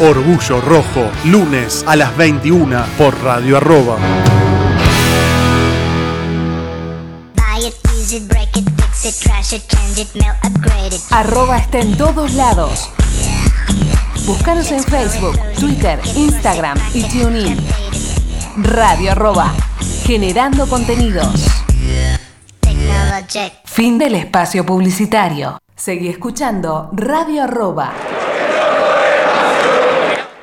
Orgullo Rojo, lunes a las 21 por Radio Arroba. Arroba está en todos lados. Búscanos en Facebook, Twitter, Instagram y TuneIn. Radio Arroba, generando contenidos. Fin del espacio publicitario. Seguí escuchando Radio Arroba.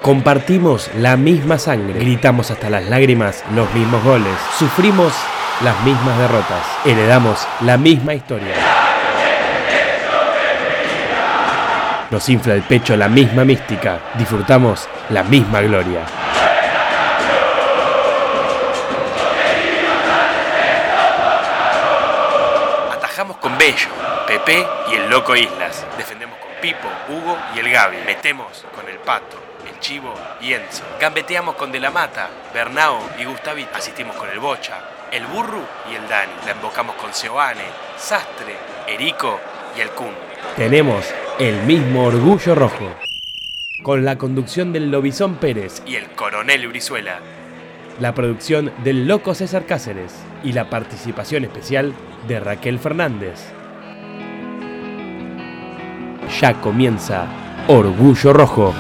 Compartimos la misma sangre, gritamos hasta las lágrimas los mismos goles, sufrimos las mismas derrotas, heredamos la misma historia. Nos infla el pecho la misma mística, disfrutamos la misma gloria. Atajamos con Bello, Pepe y el Loco Islas. Defendemos con Pipo, Hugo y el Gaby. Metemos con el Pato, el Chivo y Enzo. Gambeteamos con De la Mata, Bernao y Gustavito. Asistimos con el Bocha, el Burru y el Dani. La embocamos con Seoane, Sastre, Erico y el Kun. Tenemos el mismo orgullo rojo. Con la conducción del Lobizón Pérez y el Coronel Brizuela. La producción del Loco César Cáceres y la participación especial de Raquel Fernández. Ya comienza Orgullo Rojo.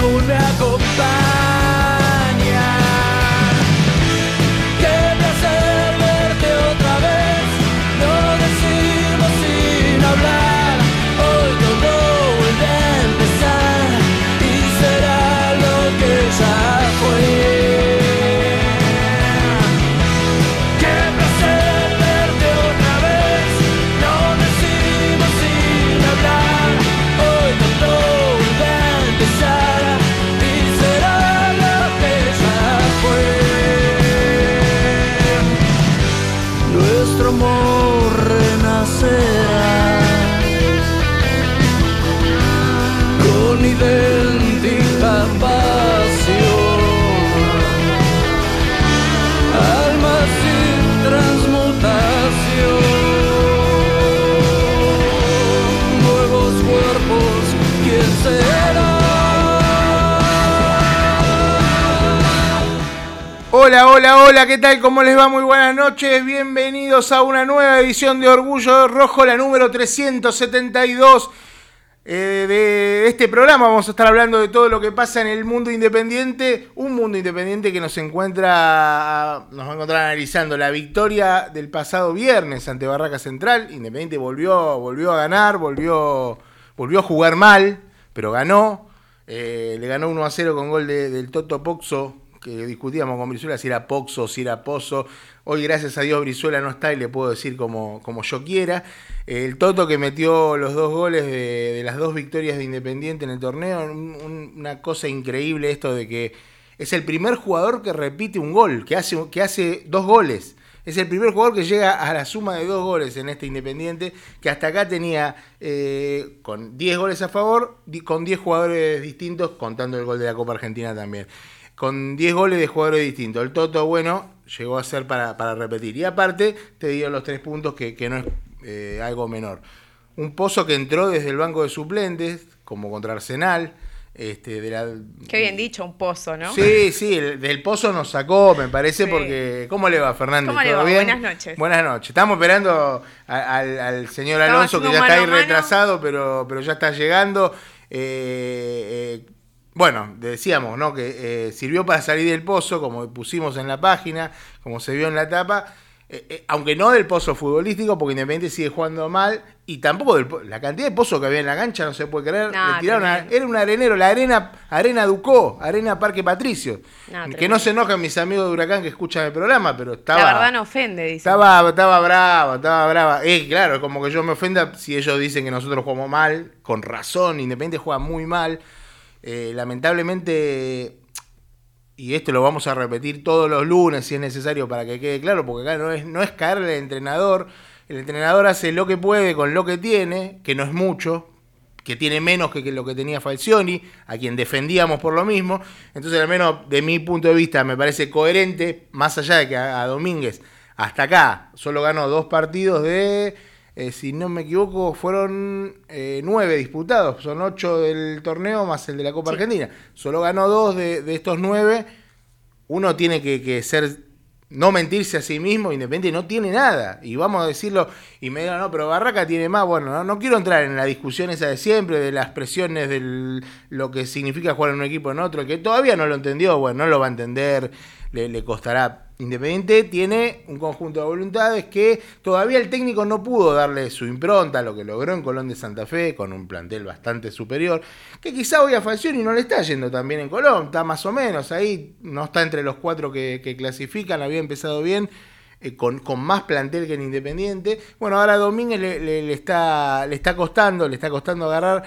Tierra aún Hola, hola, hola, ¿qué tal? ¿Cómo les va? Muy buenas noches, bienvenidos a una nueva edición de Orgullo Rojo, la número 372. eh, de este programa vamos a estar hablando de todo lo que pasa en el mundo independiente. Un mundo independiente que nos encuentra, nos va a encontrar analizando la victoria del pasado viernes ante Barraca Central. Independiente volvió, volvió a ganar, volvió, volvió a jugar mal, pero ganó. Eh, le ganó 1 a 0 con gol de- del Toto Poxo, que discutíamos con Brizuela si era Poxo, si era Pozo. Hoy, gracias a Dios, Brizuela no está y le puedo decir como, como yo quiera. El Toto que metió los dos goles de, las dos victorias de Independiente en el torneo. un- un- una cosa increíble esto de que es el primer jugador que repite un gol, que hace, que hace dos goles. Es el primer jugador que llega a la suma de dos goles en este Independiente, que hasta acá tenía eh, con 10 goles a favor, con 10 jugadores distintos, contando el gol de la Copa Argentina también. Con 10 goles de jugadores distintos. El Toto, bueno, llegó a ser para, para repetir. Y aparte, te dio los tres puntos, que, que no es eh, algo menor. Un pozo que entró desde el banco de suplentes, como contra Arsenal. Este, de la, Qué bien dicho, un pozo, ¿no? Sí, sí, el- del pozo nos sacó, me parece, Sí. porque... ¿Cómo le va, Fernández? ¿Cómo le ¿Todo va? bien? Buenas noches. Buenas noches. Estamos esperando a- al, al señor Alonso, que ya está ahí retrasado, pero, pero ya está llegando. Eh, eh, bueno, decíamos, ¿no? Que eh, sirvió para salir del pozo, como pusimos en la página, como se vio en la tapa. eh, eh, aunque no del pozo futbolístico, porque Independiente sigue jugando mal, y tampoco del la cantidad de pozo que había en la cancha no se puede creer. No, Le tiraron a- era un arenero, la arena, arena Ducó, arena Parque Patricio. No, que no se enojen mis amigos de Huracán que escuchan el programa, pero estaba. La verdad no ofende, dice. Estaba, estaba brava, estaba brava. Eh, claro, como que yo me ofenda si ellos dicen que nosotros jugamos mal, con razón, Independiente juega muy mal. Eh, lamentablemente, y esto lo vamos a repetir todos los lunes si es necesario para que quede claro, porque acá no es, no es caerle al entrenador. El entrenador hace lo que puede con lo que tiene, que no es mucho, que tiene menos que, lo que tenía Falcioni, a quien defendíamos por lo mismo. Entonces, al menos de mi punto de vista, me parece coherente, más allá de que a, a Domínguez hasta acá solo ganó dos partidos de, eh, si no me equivoco, fueron eh, nueve disputados, son ocho del torneo más el de la Copa Sí. Argentina. Solo ganó dos de, de estos nueve. Uno tiene que, que ser no mentirse a sí mismo, Independiente no tiene nada. Y vamos a decirlo, y me digan, no, pero Barraca tiene más. Bueno, no, no quiero entrar en la discusión esa de siempre, de las presiones, de lo que significa jugar en un equipo en otro, que todavía no lo entendió, bueno, no lo va a entender, le, costará. Independiente tiene un conjunto de voluntades que todavía el técnico no pudo darle su impronta, lo que logró en Colón de Santa Fe, con un plantel bastante superior, que quizá hoy a Falcioni no le está yendo tan bien en Colón, está más o menos ahí, no está entre los cuatro que, que clasifican, había empezado bien, eh, con, con más plantel que en Independiente. Bueno, ahora Domínguez le- le está, le está costando, le está costando agarrar,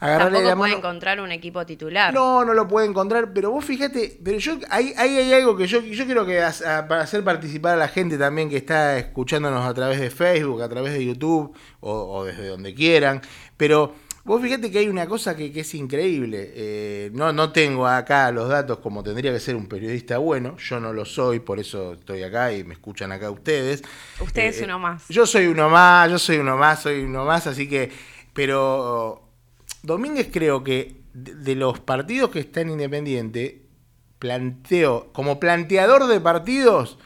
agarrarle Tampoco la puede mano. encontrar un equipo titular. No, no lo puede encontrar, pero vos fíjate, pero yo ahí, ahí hay algo que yo, yo quiero que as- a- para hacer participar a la gente también que está escuchándonos a través de Facebook, a través de YouTube o, o desde donde quieran, pero vos fíjate que hay una cosa que, que es increíble. Eh, no, no tengo acá los datos como tendría que ser un periodista bueno, yo no lo soy, por eso estoy acá y me escuchan acá ustedes. Usted es Eh, uno más. Yo soy uno más, yo soy uno más, soy uno más, así que, pero Domínguez creo que de, los partidos que está en Independiente, planteó, como planteador de partidos,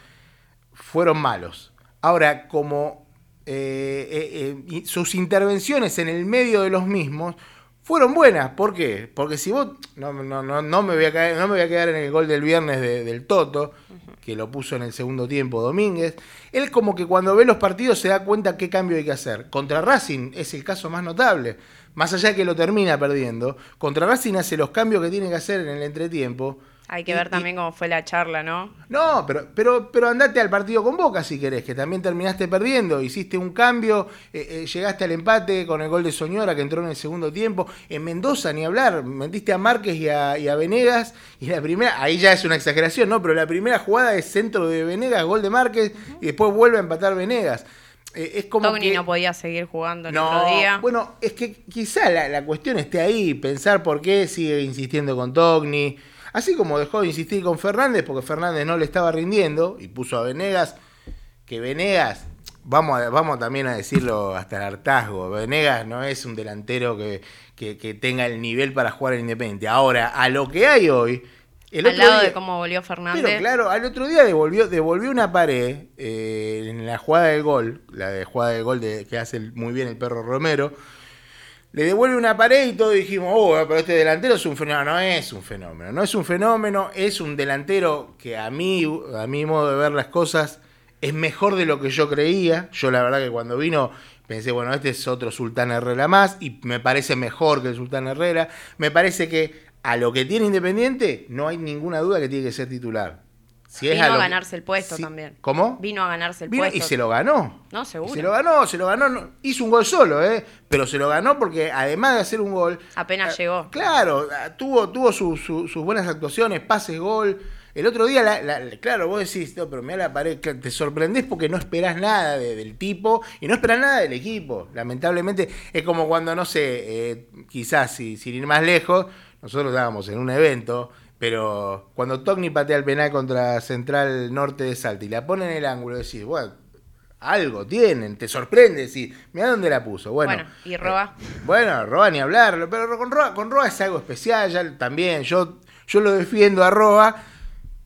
fueron malos. Ahora, como eh, eh, eh, sus intervenciones en el medio de los mismos fueron buenas. ¿Por qué? Porque si vos, no, no, no, no me voy a caer, no me voy a quedar en el gol del viernes de- del Toto, que lo puso en el segundo tiempo Domínguez. Él como que cuando ve los partidos se da cuenta qué cambio hay que hacer. Contra Racing es el caso más notable. Más allá de que lo termina perdiendo, contra Racing hace los cambios que tiene que hacer en el entretiempo. Hay que Y- ver y- también cómo fue la charla, ¿no? no, pero, pero, pero andate al partido con Boca si querés, que también terminaste perdiendo, hiciste un cambio, eh, eh, llegaste al empate con el gol de Soñora que entró en el segundo tiempo. En Mendoza, ni hablar, metiste a Márquez y a, y a Venegas, y la primera, ahí ya es una exageración, ¿no? Pero la primera jugada es centro de Venegas, gol de Márquez, y después vuelve a empatar Venegas. Eh, es como Togni que- no podía seguir jugando el no, otro día. bueno, es que quizá la, la cuestión esté ahí, pensar por qué sigue insistiendo con Togni. Así como dejó de insistir con Fernández, porque Fernández no le estaba rindiendo y puso a Venegas, que Venegas, vamos, a- vamos también a decirlo hasta el hartazgo, Venegas no es un delantero que, que- que tenga el nivel para jugar en Independiente. Ahora, a lo que hay hoy, el Al lado día- de cómo volvió Fernández. pero claro, al otro día devolvió, devolvió una pared eh, en la jugada del gol, la de jugada del gol de, que hace muy bien el perro Romero, le devuelve una pared y todos dijimos, oh, pero este delantero es un fenómeno. No es un fenómeno, no es un fenómeno, es un delantero que a mí, a mi modo de ver las cosas, es mejor de lo que yo creía. Yo la verdad que cuando vino pensé, bueno, este es otro Sultán Herrera más y me parece mejor que el Sultán Herrera. Me parece que a lo que tiene Independiente no hay ninguna duda que tiene que ser titular. Si es Vino a que- ganarse el puesto si- también. ¿Cómo? Vino a ganarse el Vino puesto. y se lo ganó. No, Y seguro. Se lo ganó, se lo ganó. no- hizo un gol solo, ¿eh? Pero se lo ganó porque además de hacer un gol. Apenas eh, llegó. Claro, ah, tuvo, tuvo su- su- sus buenas actuaciones, pases, gol. El otro día, la- la- claro, vos decís, no, pero mira la pared, te sorprendés porque no esperás nada de- del tipo y no esperás nada del equipo. Lamentablemente, es como cuando, no sé, eh, quizás si- sin ir más lejos, nosotros estábamos en un evento, pero cuando Togni patea el penal contra Central Norte de Salta y la pone en el ángulo, decís, bueno, algo tienen, te sorprende, decís, mira dónde la puso. Bueno, Bueno, y Roa. eh, bueno, Roa ni hablarlo, pero con Roa, con Roa es algo especial, ya también, yo, yo lo defiendo a Roa,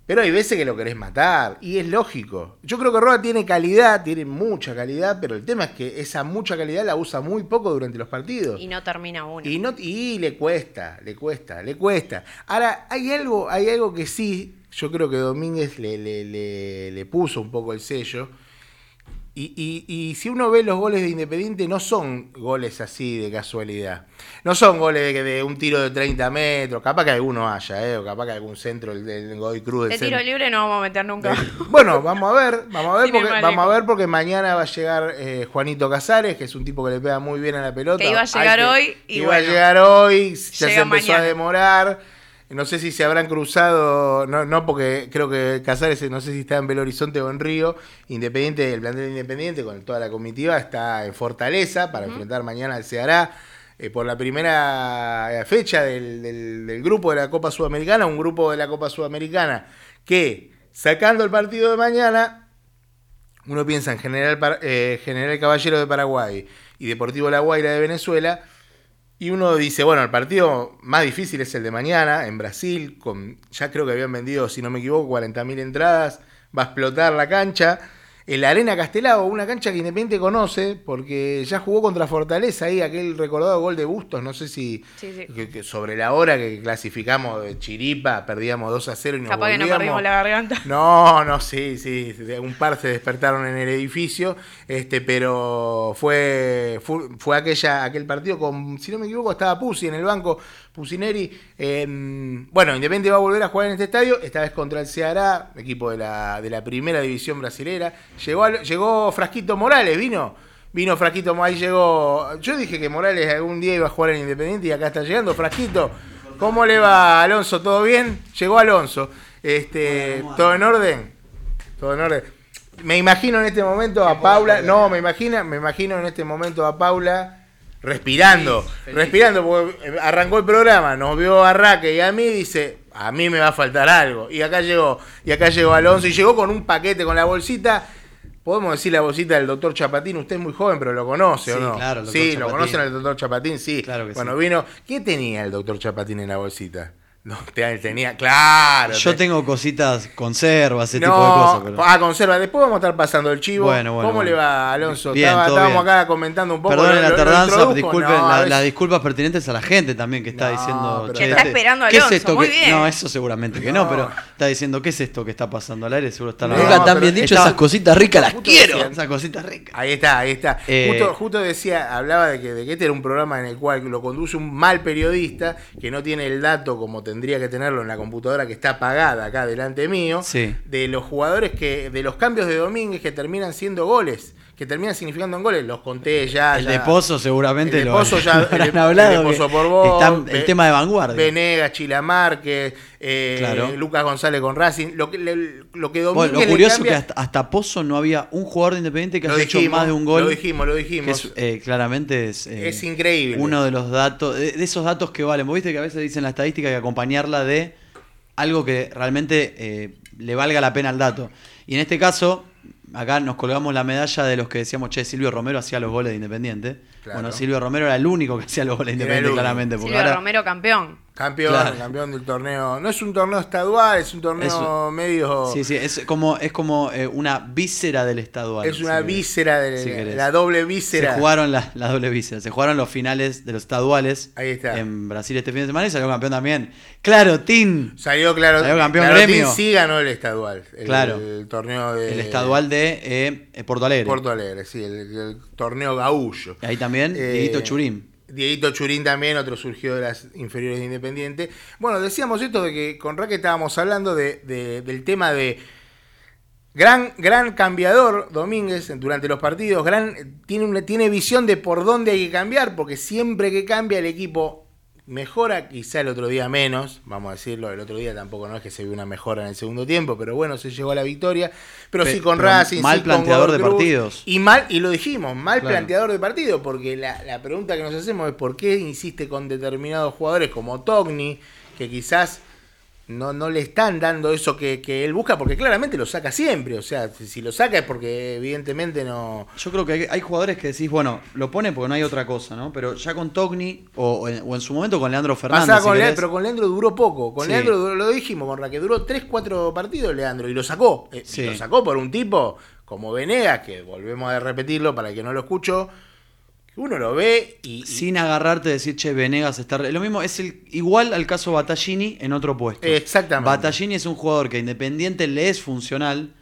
pero hay veces que lo querés matar, y es lógico. Yo creo que Roa tiene calidad, tiene mucha calidad, pero el tema es que esa mucha calidad la usa muy poco durante los partidos. Y no termina uno. Y, no, y le cuesta, le cuesta, le cuesta. Ahora, hay algo, hay algo que sí, yo creo que Domínguez le, le- le- le puso un poco el sello. Y, y- y si uno ve los goles de Independiente, no son goles así de casualidad. No son goles de, de un tiro de 30 metros. Capaz que alguno haya, ¿eh? o capaz que algún centro del, del Godoy Cruz. De tiro libre no vamos a meter nunca. Bueno, vamos a ver, vamos a ver, porque, vamos a ver porque mañana va a llegar eh, Juanito Casares, que es un tipo que le pega muy bien a la pelota. Que iba a llegar Hay hoy y iba bueno, a llegar hoy, ya se empezó a demorar. No sé si se habrán cruzado, no, no porque creo que Casares, no sé si está en Belo Horizonte o en Río. Independiente, el plantel Independiente con toda la comitiva está en Fortaleza para enfrentar mañana al Ceará. eh, por la primera eh, fecha del, del- del grupo de la Copa Sudamericana, un grupo de la Copa Sudamericana que, sacando el partido de mañana, uno piensa en General, eh, General Caballero de Paraguay y Deportivo La Guaira de Venezuela, y uno dice, bueno, el partido más difícil es el de mañana, en Brasil, con ya creo que habían vendido, si no me equivoco, 40.000 entradas, va a explotar la cancha. En la Arena Castelao, una cancha que Independiente conoce, porque ya jugó contra Fortaleza ahí, aquel recordado gol de Bustos, no sé si Sí, sí. que- que sobre la hora que clasificamos de Chiripa, perdíamos 2 a 0 y nos Capaz que no perdimos la garganta. No, no, sí, sí. Un par se despertaron en el edificio. Este, pero fue, fue, fue aquella, aquel partido con, si no me equivoco, estaba Pusi en el banco, Pusineri. Eh, bueno, Independiente va a volver a jugar en este estadio, esta vez contra el Ceará, equipo de la, de la primera división brasilera. Llegó, llegó Frasquito Morales, vino. Vino Frasquito, ahí llegó. Yo dije que Morales algún día iba a jugar en Independiente y acá está llegando. Frasquito, ¿cómo le va Alonso? ¿Todo bien? Llegó Alonso. Este, ¿Todo en orden? Todo en orden. Me imagino en este momento a Paula. No, me imagino, me imagino en este momento a Paula respirando. Respirando, porque arrancó el programa, nos vio a Raque y a mí dice, a mí me va a faltar algo. Y acá llegó, y acá llegó Alonso, y llegó con un paquete, con la bolsita. Podemos decir la bolsita del doctor Chapatín, usted es muy joven, pero lo conoce, ¿o Sí, no? claro, el doctor sí, lo conocen al doctor Chapatín, sí. Claro que bueno, sí. vino. ¿Qué tenía el doctor Chapatín en la bolsita? No, te- tenía, claro. Yo te- tengo cositas, conservas, ese no, tipo de cosas. Pero... ah, conserva. Después vamos a estar pasando el chivo. Bueno, bueno, ¿Cómo bueno. le va, Alonso? Bien, Estaba- todo estábamos bien. acá comentando un poco. Perdonen la lo- tardanza, disculpen No, la- las disculpas pertinentes a la gente también que está No, diciendo. pero- "Che, Que está este- esperando a ¿qué es Alonso, esto muy que-" bien. No, eso seguramente que no, No. pero está diciendo, ¿qué es esto que está pasando al aire? Seguro está No, Nunca tan bien dicho, esas cositas ricas las quiero. decían- Esa cosita rica. Ahí está, ahí está. Eh, justo, justo decía, hablaba de que, de que este era un programa en el cual lo conduce un mal periodista que no tiene el dato como tendría que tenerlo en la computadora que está apagada acá delante mío, Sí. de los jugadores que, de los cambios de Domínguez que terminan siendo goles, que terminan significando en goles. Los conté ya. El ya. de Pozo seguramente El de lo, Pozo ya- lo el hablado. el de Pozo por vos, el Ve- tema de vanguardia. Venegas, Chila Márquez, eh, Claro. Lucas González con Racing. Lo que, le- lo que Domínguez lo curioso es cambia- que hasta, hasta Pozo no había un jugador de Independiente que haya hecho más de un gol. Lo dijimos, lo dijimos. es, eh, claramente es, eh, Es increíble. uno de los datos, de, de esos datos que valen. Vos viste que a veces dicen la estadística que acompañarla de algo que realmente eh, le valga la pena al dato. Y en este caso, acá nos colgamos la medalla de los que decíamos, che, Silvio Romero hacía los goles de Independiente. Claro. Bueno, Silvio Romero era el único que hacía los goles de Independiente, claramente. Porque Silvio ahora, Romero campeón. Campeón, Claro. campeón del torneo. No es un torneo estadual, es un torneo medio. Sí, sí, es como, es como eh, una víscera del estadual. es una si víscera de si la, doble Se víscera. jugaron la, la doble víscera, se jugaron los finales de los estaduales Ahí está. en Brasil este fin de semana y salió campeón también. Claro, Tin, Salió claro. Salió campeón Claro, gremio. sí ganó el estadual. El, Claro. El torneo de. el estadual de eh, Porto Alegre. Porto Alegre, sí, el, el torneo gaullo. Ahí también Eh, Dieguito Churín. Dieguito Churín también, otro surgió de las inferiores de Independiente. Bueno, decíamos esto de que con Raque estábamos hablando de, de- del tema de gran, gran cambiador Domínguez durante los partidos, gran, tiene, una, tiene visión de por dónde hay que cambiar, porque siempre que cambia el equipo mejora, quizá el otro día menos, vamos a decirlo, el otro día tampoco no es que se vio una mejora en el segundo tiempo, pero bueno, se llegó a la victoria, pero Pe- sí con pero Racing, mal sí con planteador de partidos. y mal, y lo dijimos, mal Claro. planteador de partido, porque la, la pregunta que nos hacemos es por qué insiste con determinados jugadores como Togni, que quizás no, no le están dando eso que, que él busca, porque claramente lo saca siempre. O sea, si, si lo saca es porque evidentemente no. Yo creo que hay, hay jugadores que decís, bueno, lo pone porque no hay otra cosa, ¿no? Pero ya con Togni, o, o en, o en su momento con Leandro Fernández. Pasaba si con Leandro, pero con Leandro duró poco. Con Sí. Leandro duró- lo dijimos, con Raque duró 3-4 partidos Leandro y lo sacó. Eh, y Sí. Lo sacó por un tipo como Venegas, que volvemos a repetirlo para el que no lo escuchó. Uno lo ve y, y- sin agarrarte de decir, che, Venegas está... re-". Lo mismo, es el, igual al caso Battaglini en otro puesto. Exactamente. Battaglini es un jugador que Independiente le es funcional,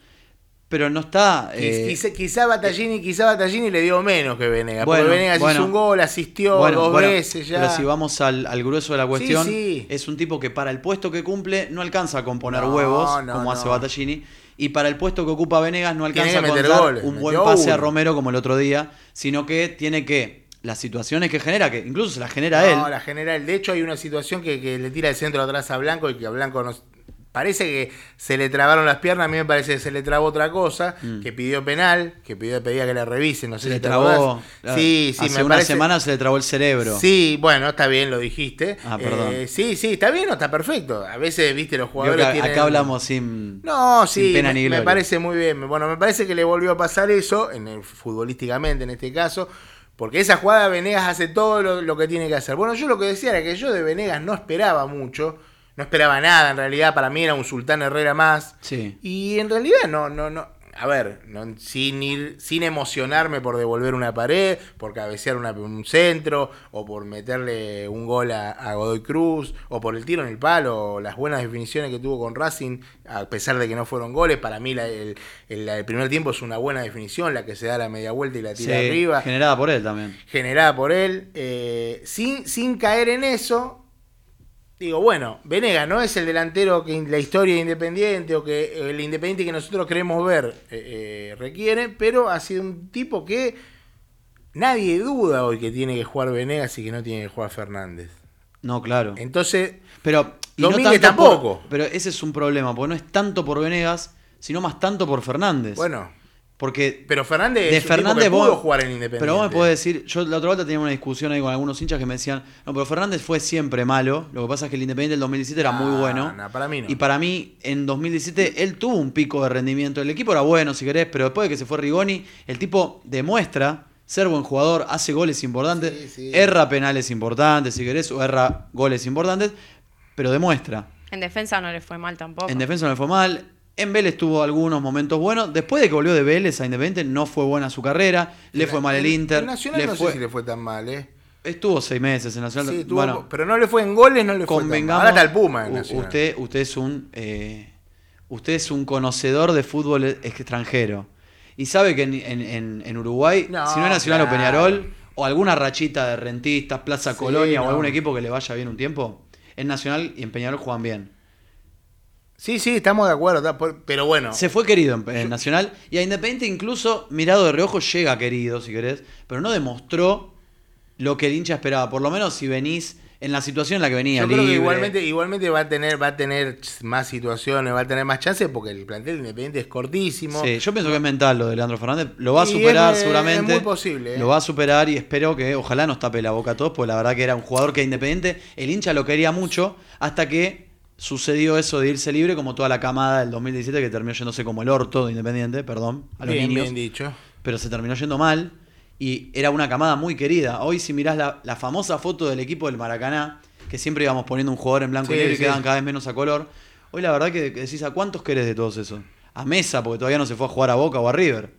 pero no está... Eh, Quizá, quizá Battaglini, quizá Battaglini le dio menos que Venegas. Bueno, porque Venegas bueno. hizo un gol, asistió bueno, dos bueno, veces ya. Pero si vamos al, al grueso de la cuestión, sí. es un tipo que para el puesto que cumple no alcanza a componer No, huevos, no, como no. hace Battaglini. Y para el puesto que ocupa Venegas no alcanza a contar goles, un buen pase a. Romero como el otro día, sino que tiene que las situaciones que genera, que incluso se las genera él. No, la general. De hecho, hay una situación que, que le tira el centro atrás a Blanco y que a Blanco nos. Parece que se le trabaron las piernas, a mí me parece que se le trabó otra cosa, que pidió penal, que pidió, pedía que le revisen, no sé Mm. se le si te trabó. claro, Sí, sí, hace me una parece. semana se le trabó el cerebro. Sí, bueno, está bien, lo dijiste. Ah, perdón. Eh, sí, sí, está bien o está perfecto. A veces, viste, los jugadores que tienen... acá hablamos sin. No, sin sí, pena me, ni me parece muy bien. Bueno, me parece que le volvió a pasar eso, en el, futbolísticamente en este caso, porque esa jugada Venegas hace todo lo, lo que tiene que hacer. Bueno, yo lo que decía era que yo de Venegas no esperaba mucho, no esperaba nada, en realidad para mí era un Sultán Herrera más. Sí. Y en realidad no, no, no. A ver, no- sin ir, sin emocionarme por devolver una pared, por cabecear una- un centro, o por meterle un gol a, a Godoy Cruz, o por el tiro en el palo, o las buenas definiciones que tuvo con Racing, a pesar de que no fueron goles. Para mí la- el, el- la del primer tiempo es una buena definición, la que se da la media vuelta y la Sí, tira arriba generada por él también. generada por él, eh, sin, sin caer en eso. Digo, bueno, Venega no es el delantero que la historia de Independiente o que el Independiente que nosotros queremos ver eh, eh, requiere, pero ha sido un tipo que nadie duda hoy que tiene que jugar Venegas y que no tiene que jugar Fernández. No, claro. Entonces, Pero, por- tampoco. pero ese es un problema, porque no es tanto por Venegas, sino más tanto por Fernández. bueno, porque pero Fernández de es un tipo Fernández que pudo vos- jugar en Independiente. Pero vos me podés decir, yo la otra vuelta tenía una discusión ahí con algunos hinchas que me decían, no, pero Fernández fue siempre malo, lo que pasa es que el Independiente del 2017 era muy No, bueno. no, para mí no. Y para mí, en 2017, él tuvo un pico de rendimiento. El equipo era bueno, si querés, pero después de que se fue Rigoni, el tipo demuestra ser buen jugador, hace goles importantes, Sí, sí. erra penales importantes, si querés, o erra goles importantes, pero demuestra. En defensa no le fue mal tampoco. En defensa no le fue mal. En Vélez tuvo algunos momentos buenos. Después de que volvió de Vélez a Independiente, no fue buena su carrera. Le fue mal el Inter. en Nacional le no fue- sé si le fue tan mal, ¿eh? Estuvo seis meses en Nacional. Sí, tuvo- bueno, pero no le fue en goles, no le fue tan mal. convengamos. Ahora está el Puma en Nacional. usted, usted es un. eh, usted es un conocedor de fútbol extranjero. Y sabe que en, en- en- Uruguay, No, si no es Nacional o. Peñarol, o alguna rachita de rentistas, Plaza Sí, Colonia o algún equipo que le vaya bien un tiempo, en Nacional y en Peñarol juegan bien. Sí, sí, estamos de acuerdo, pero bueno. Se fue querido en, en Nacional y a Independiente incluso mirado de reojo llega querido, si querés, pero no demostró lo que el hincha esperaba. Por lo menos si venís en la situación en la que venía, Yo creo que igualmente, igualmente va a tener, va a tener más situaciones, va a tener más chances porque el plantel independiente es cortísimo. Sí, yo pienso que es mental lo de Leandro Fernández. Lo va a superar es- es seguramente. muy posible, ¿eh? Lo va a superar y espero que ojalá nos tape la boca a todos, porque la verdad que era un jugador que Independiente, el hincha lo quería mucho, hasta que sucedió eso de irse libre, como toda la camada del 2017 que terminó yéndose como el orto de Independiente, perdón, a los bien, niños. bien dicho. pero se terminó yendo mal y era una camada muy querida. Hoy si mirás la, la famosa foto del equipo del Maracaná, que siempre íbamos poniendo un jugador en blanco Sí, y negro y quedaban cada vez menos a color. Hoy la verdad que que decís, ¿a cuántos querés de todos esos? A Mesa, porque todavía no se fue a jugar a Boca o a River.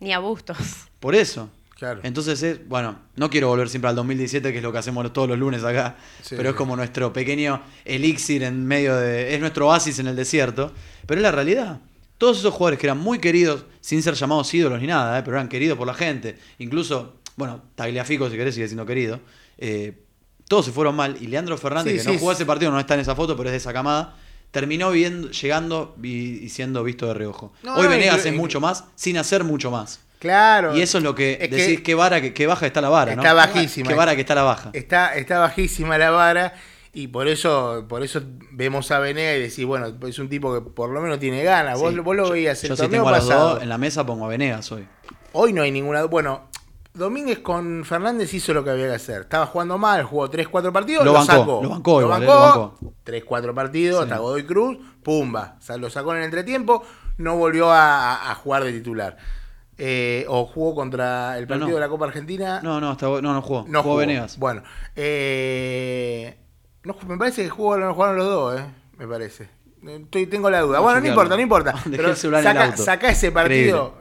Ni a Bustos. Por eso. Claro. Entonces es, bueno, no quiero volver siempre al 2017, que es lo que hacemos todos los lunes acá, Sí, pero es sí. como nuestro pequeño elixir en medio de... es nuestro oasis en el desierto, pero es la realidad. Todos esos jugadores que eran muy queridos, sin ser llamados ídolos ni nada, ¿eh? pero eran queridos por la gente, incluso, bueno, Tagliafico si querés sigue siendo querido, eh, todos se fueron mal y Leandro Fernández, Sí, que no jugó ese partido, no está en esa foto, pero es de esa camada, terminó viendo, llegando y, y siendo visto de reojo. No, Hoy Venegas es mucho más, sin hacer mucho más. Claro. Y eso es lo que Es decís, que, vara, que, que baja está la vara, ¿no? Está bajísima. Que vara que está la baja. Está, está bajísima la vara y por eso, por eso vemos a Venega y decís, bueno, es un tipo que por lo menos tiene ganas. Vos, Sí. vos lo veías el Yo si torneo tengo a los pasado. dos en la mesa pongo a Venegas hoy. Hoy no hay ninguna. Bueno, Domínguez con Fernández hizo lo que había que hacer. Estaba jugando mal, jugó 3-4 partidos, Lo lo, bancó, sacó. lo bancó igual, eh, lo bancó. 3-4 partidos, Sí. hasta Godoy Cruz, pumba. O sea, lo sacó en el entretiempo, no volvió a, a jugar de titular. Eh, o jugó contra el partido no. de la Copa Argentina. No, no, hasta, no, no jugó. No jugó jugó. Venegas. Bueno, eh, no, me parece que jugó, no jugaron los dos, eh, me parece. Estoy, tengo la duda. No, Bueno, no importa, no importa. Pero saca, ese partido.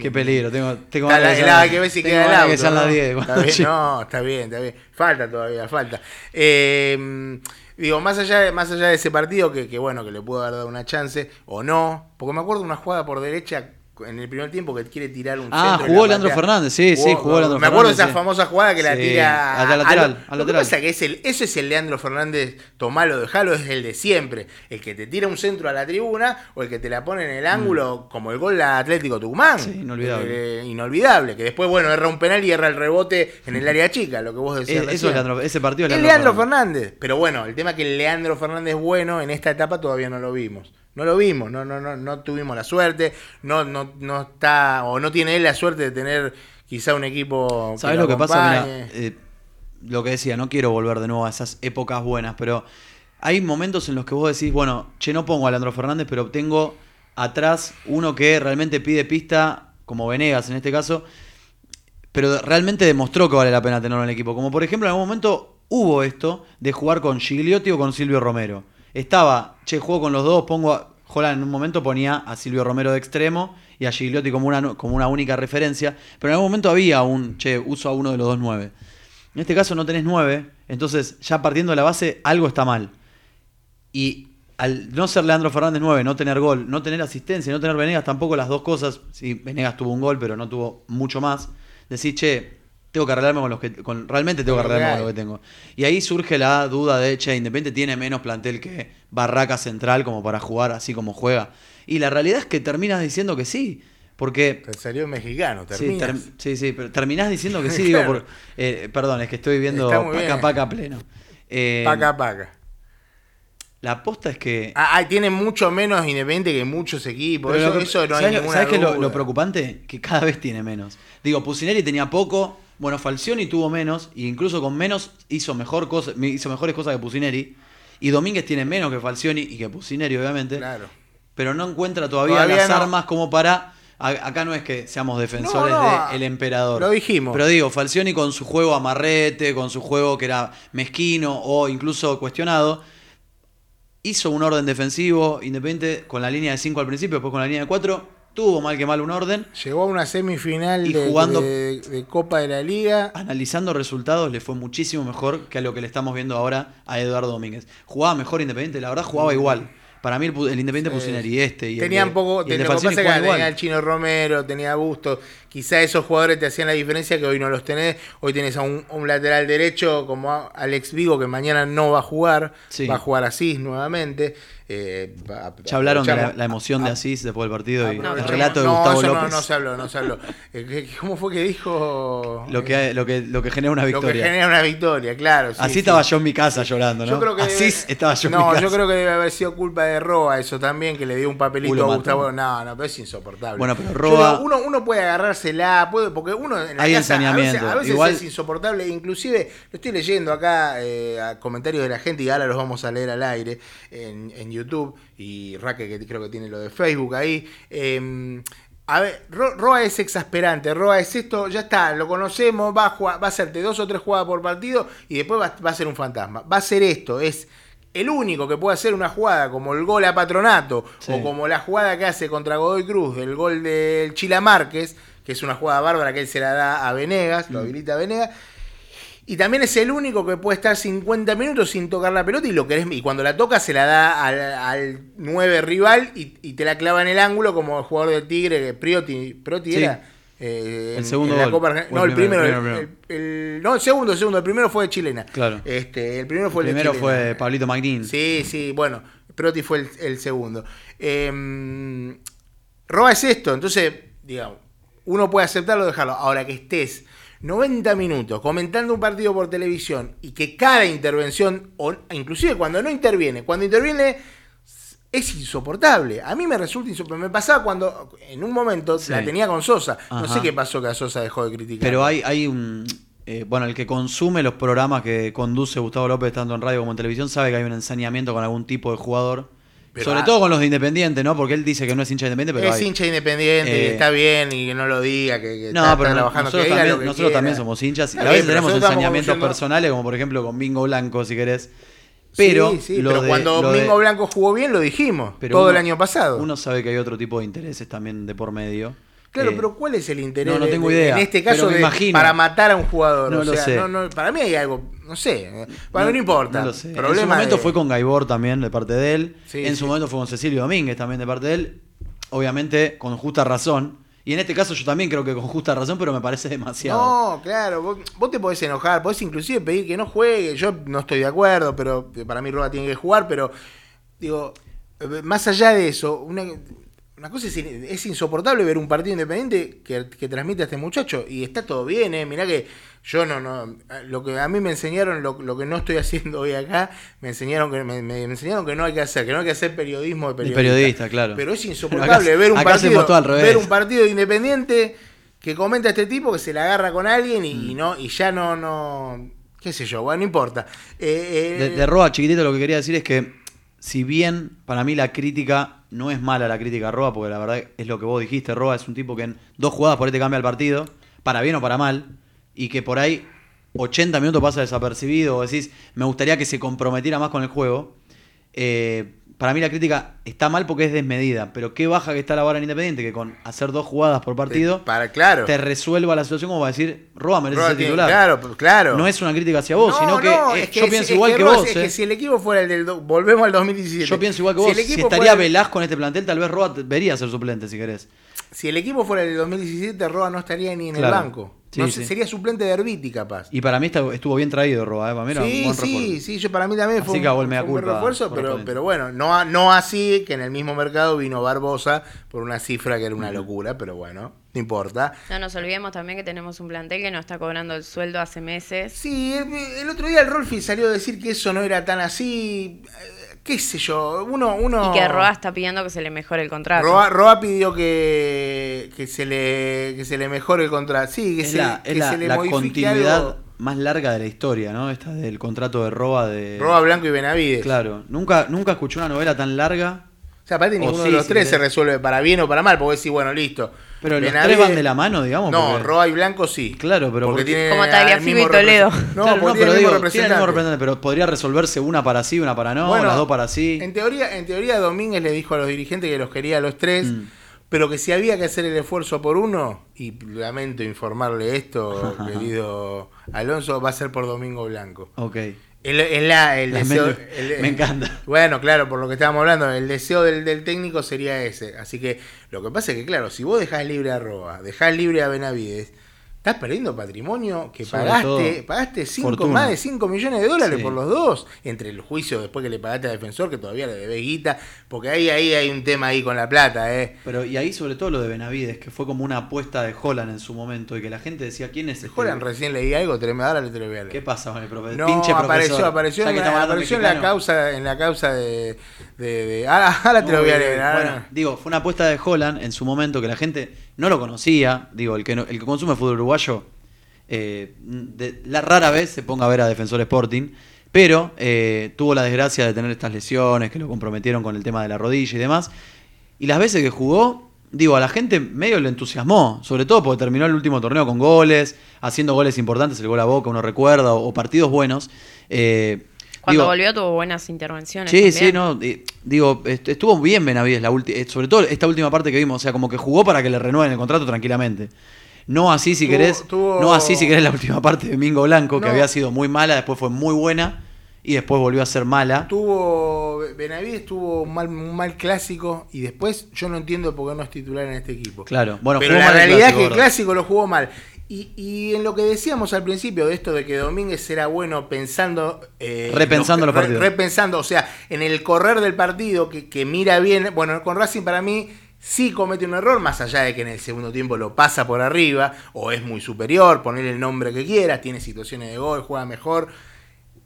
Qué peligro. Tengo, tengo Está la, la- que ver si queda el auto. que ¿no? las 10. Está bien, no, está bien, está bien. Falta todavía, falta. Eh, digo, más allá, de, más allá de ese partido, que, que bueno, que le pudo haber dado una chance, o no, porque me acuerdo de una jugada por derecha en el primer tiempo que quiere tirar un Ah, centro jugó Leandro. Fernández, sí, sí, jugó Leandro Me acuerdo de Fernández, esa sí. famosa jugada que la Sí, tira a la lateral, lo- a Lo que pasa que es el, ese es el Leandro Fernández, tomalo, dejalo, es el de siempre. El que te tira un centro a la tribuna o el que te la pone en el ángulo, como el gol de Atlético Tucumán. Mm. Sí, inolvidable. Eh, inolvidable. Que después, bueno, erra un penal y erra el rebote en el área chica, lo que vos decías. Eh, eso es Leandro- ese partido es Es Leandro Fernández. Pero bueno, el tema es que el Leandro Fernández bueno en esta etapa todavía no lo vimos. No lo vimos, no, no, no, no tuvimos la suerte, no, no, no está, o no tiene él la suerte de tener quizá un equipo. ¿Sabes lo que pasa? Mira, eh, lo que decía, no quiero volver de nuevo a esas épocas buenas, pero hay momentos en los que vos decís, bueno, che, no pongo a Leandro Fernández, pero tengo atrás uno que realmente pide pista, como Venegas en este caso, pero realmente demostró que vale la pena tenerlo en el equipo. Como por ejemplo, en algún momento hubo esto de jugar con Gigliotti o con Silvio Romero. Estaba, che, juego con los dos, pongo a. En un momento ponía a Silvio Romero de extremo y a Gigliotti como una, como una única referencia, pero en algún momento había un, che, uso a uno de los dos nueve. En este caso no tenés nueve, entonces ya partiendo de la base, algo está mal. Y al no ser Leandro Fernández 9, no tener gol, no tener asistencia, no tener Venegas, tampoco las dos cosas. Sí, Venegas tuvo un gol, pero no tuvo mucho más. Decir, che, tengo que arreglarme con los que. Con, realmente tengo que que arreglarme con lo que tengo. Y ahí surge la duda de, che, Independiente tiene menos plantel que Barraca Central como para jugar así como juega. Y la realidad es que terminas diciendo que sí. Porque Te salió mexicano, Sí, terminas. term- sí, sí, pero terminás diciendo que sí, digo, Claro. por, eh, perdón, es que estoy viendo paca bien. paca pleno. Eh, paca, paca. La aposta es que... Ah, ah, tiene mucho menos Independiente que muchos equipos. pero Eso, lo que- eso no hay ¿sabes lo- ninguna ¿Sabes qué lo, lo preocupante? Que cada vez tiene menos. Digo, Pusineri tenía poco, bueno, Falcioni tuvo menos, e incluso con menos hizo, mejor cosa, hizo mejores cosas que Pusineri. Y Domínguez tiene menos que Falcioni y que Pusineri, obviamente. Claro. pero no encuentra todavía, Todavía las no. armas como para. a- Acá no es que seamos defensores No, no, del emperador. lo dijimos. Pero digo, Falcioni con su juego amarrete, con su juego que era mezquino o incluso cuestionado, hizo un orden defensivo independiente con la línea de 5 al principio, después con la línea de 4. Tuvo mal que mal un orden. Llegó a una semifinal Y de, jugando- de- de Copa de la Liga. Analizando resultados, le fue muchísimo mejor que a lo que le estamos viendo ahora a Eduardo Domínguez. Jugaba mejor Independiente, la verdad jugaba igual. Para mí el, el Independiente Sí. Pusineri este. Y el Tenían de- poco, y el lo que pasa tenía el Chino Romero, tenía Busto, quizá esos jugadores te hacían la diferencia que hoy no los tenés, hoy tenés a un, un lateral derecho como Alex Vigo que mañana no va a jugar, Sí. va a jugar Asís nuevamente. Eh, Ya hablaron de la, emoción de Asís después del partido y el relato de no, Gustavo eso no, López. No, se habló, no se habló. Eh, ¿qué- ¿Cómo fue que dijo? lo, que, lo, que, lo que genera una Lo que victoria. genera una victoria, claro. sí, Así sí. estaba yo en mi casa llorando, ¿no? Yo creo que Asís debe- estaba yo en No, mi casa. yo creo que debe haber sido culpa de Roa eso también, que le dio un papelito a. Gustavo. No, no, pero es insoportable. Bueno, pero Roa- digo, uno, uno puede agarrársela, puede, porque uno en la Hay casa a veces, ensañamiento. a veces Igual- es insoportable. Inclusive, lo estoy leyendo acá eh, a comentarios de la gente y ahora los vamos a leer al aire en, en YouTube y Raque que creo que tiene lo de Facebook ahí. eh, A ver, Ro- Roa es exasperante, Roa es esto, ya está, lo conocemos, va a, jugar- va a hacerte dos o tres jugadas por partido y después va, va a ser un fantasma. Va a ser esto, es el único que puede hacer una jugada como el gol a Patronato Sí. o como la jugada que hace contra Godoy Cruz del gol del Chila Márquez, que es una jugada bárbara que él se la da a Venegas, Mm. lo habilita a Venegas. Y también es el único que puede estar 50 minutos sin tocar la pelota y lo querés, y cuando la toca se la da al, al 9 rival y, y te la clava en el ángulo como el jugador del Tigre, que Priotti, Priotti Sí. era. eh, El en- segundo en la gol. Copa O No, el primero. primero, el- primero, el- el- no, el segundo, el segundo. El primero fue de chilena. Claro. Este, el primero fue el de Primero chilena. fue Pablito Magnin. Sí, sí, bueno, Proti fue el, segundo. Eh, Roa es esto, entonces, digamos, uno puede aceptarlo o dejarlo. Ahora que estés 90 minutos comentando un partido por televisión y que cada intervención, o inclusive cuando no interviene, cuando interviene es insoportable. A mí me resulta insoportable. Me pasaba cuando en un momento Sí. la tenía con Sosa. No sé qué pasó que a Sosa dejó de criticar. Pero hay, hay un. eh, bueno, el que consume los programas que conduce Gustavo López, tanto en radio como en televisión, sabe que hay un ensañamiento con algún tipo de jugador. Pero sobre todo con los de Independiente, ¿no? Porque él dice que no es hincha de Independiente, pero es hay. hincha independiente y Eh, está bien y que no lo diga, que, que No, está, pero está trabajando, nosotros, que también, lo que nosotros quiera. también somos hinchas. Y a veces tenemos ensañamientos personales, como por ejemplo con Bingo Blanco, si querés. Pero, sí, sí, lo pero de- cuando de- Mingo Blanco jugó bien lo dijimos, pero todo uno- el año pasado. Uno sabe que hay otro tipo de intereses también de por medio. Claro, Eh, pero ¿cuál es el interés? no, no tengo de- idea, En este caso, de- para matar a un jugador. No o lo sea, sé. no, para mí hay algo, no sé. Bueno, no, importa. No lo sé. En su momento de- fue con Gaibor también, de parte de él. Sí, en sí. su momento fue con Cecilio Domínguez también, de parte de él. Obviamente, con justa razón. Y en este caso yo también creo que con justa razón, pero me parece demasiado. No, claro, vos, vos te podés enojar, podés inclusive pedir que no juegue. Yo no estoy de acuerdo, pero para mí Roa tiene que jugar, pero digo, eh, más allá de eso, una, una cosa es, es insoportable ver un partido independiente que, que transmite a este muchacho y está todo bien, eh. Mirá que yo no, no, lo que a mí me enseñaron, lo, lo que no estoy haciendo hoy acá, me enseñaron que me, me enseñaron que no hay que hacer, que no hay que hacer periodismo de De periodista. periodista, claro. Pero es insoportable acá- ver un partido, ver un partido de independiente que comenta a este tipo que se la agarra con alguien y, y no y ya no no qué sé yo, bueno, no importa. Eh, eh, De, de Roa, chiquitito, lo que quería decir es que, si bien para mí la crítica no es mala la crítica a Roa, porque la verdad es lo que vos dijiste, Roa es un tipo que en dos jugadas por ahí te cambia el partido, para bien o para mal, y que por ahí 80 minutos pasa desapercibido, o decís, me gustaría que se comprometiera más con el juego. eh, para mí la crítica está mal porque es desmedida, pero qué baja que está la vara en Independiente, que con hacer dos jugadas por partido para claro. te resuelva la situación como para decir, Roa merece Roa ser titular. Claro, pues, claro. No es una crítica hacia vos, No, sino que, no, eh, es que yo es- pienso igual que, Roa- vos. Es eh. que si el equipo fuera el del volvemos al 2017. Yo pienso igual que Si vos. el Si, estaría Velasco en este plantel, tal vez Roa debería ser suplente si querés. Si el equipo fuera el del 2017, Roa no estaría ni en Claro. el banco. Sí, No sí. sé, Sería suplente de Herbiti capaz. Y para mí está- estuvo bien traído Roa, ¿eh? para mí era un Sí, buen sí, sí, yo para mí también Así fue que un, fue refuerzo, pero, bueno, no, no así que en el mismo mercado vino Barbosa por una cifra que era una locura, pero bueno, no importa. No nos olvidemos también que tenemos un plantel que no está cobrando el sueldo hace meses. Sí, el, el otro día el Rolfi salió a decir que eso no era tan así, eh, qué sé yo, uno... uno Y que Roa está pidiendo que se le mejore el contrato. Roa, Roa pidió que, que, se le, que se le mejore el contrato. Sí, que Es se, la, que es la- se le la modifique continuidad algo. más larga de la historia, ¿no? Esta del contrato de Roa de. Roa Blanco y Benavides. Claro, nunca, nunca escuché una novela tan larga. O sea, aparte ninguno sí, de los si tres querés. se resuelve para bien o para mal, porque decís, bueno, listo. Pero los Benavides- tres van de la mano, digamos. No, porque- Roa y Blanco sí. Claro, pero porque porque- tienen Como Tagliafico y Toledo. No, Claro, porque pero digo, tiene el mismo representante. representante, pero podría resolverse una para sí, una para no, Bueno, las dos para sí. En teoría, en teoría Domínguez le dijo a los dirigentes que los quería a los tres, Mm. pero que si había que hacer el esfuerzo por uno, y lamento informarle esto, querido Alonso, va a ser por Domingo Blanco. Ok. El, el- deseo, el- Me encanta. Bueno, claro, por lo que estábamos hablando, el deseo del, del técnico sería ese. Así que lo que pasa es que, claro, si vos dejás libre a Roa, dejás libre a Benavides, estás perdiendo patrimonio que Sobre pagaste, pagaste cinco, fortuna. más de 5 millones de dólares Sí. por los dos, entre el juicio después que le pagaste al defensor, que todavía le debes guita, porque ahí, ahí hay un tema ahí con la plata, ¿eh? Pero y ahí sobre todo lo de Benavides, que fue como una apuesta de Holland en su momento y que la gente decía, ¿quién es este? Joran, recién leí algo, tremendo, ahora le te lo voy a leer. ¿Qué pasa con el profesor? No, Pinche apareció, profesor. apareció, en, la, apareció en la causa, en la causa de, de, de- ahora, ahora te lo voy a leer. Bueno, digo, fue una apuesta de Holland en su momento que la gente no lo conocía. Digo, el que, no- el que consume fútbol uruguayo, eh, la rara vez se ponga a ver a Defensor Sporting, pero eh, tuvo la desgracia de tener estas lesiones que lo comprometieron con el tema de la rodilla y demás. Y las veces que jugó, digo, a la gente medio le entusiasmó, sobre todo porque terminó el último torneo con goles, haciendo goles importantes, el gol a boca, uno recuerda, o, o partidos buenos. Eh, Cuando digo, volvió tuvo buenas intervenciones. Sí, también. sí, no. eh, digo, est- estuvo bien Benavides, la ulti- eh, sobre todo esta última parte que vimos, o sea, como que jugó para que le renueven el contrato tranquilamente. No así si Tuvo- querés, tuvo- no así si querés la última parte de Mingo Blanco, que había sido muy mala, después fue muy buena y después volvió a ser mala. Tuvo. Benavides tuvo un mal, un mal clásico y después yo no entiendo por qué no es titular en este equipo. Claro, bueno, Pero jugó la mal realidad es que el clásico lo jugó mal. Y, y en lo que decíamos al principio de esto de que Domínguez era bueno pensando... eh, Repensando los partidos. Repensando, o sea, en el correr del partido, que, que mira bien... Bueno, con Racing para mí sí comete un error, más allá de que en el segundo tiempo lo pasa por arriba, o es muy superior, ponerle el nombre que quieras, tiene situaciones de gol, juega mejor.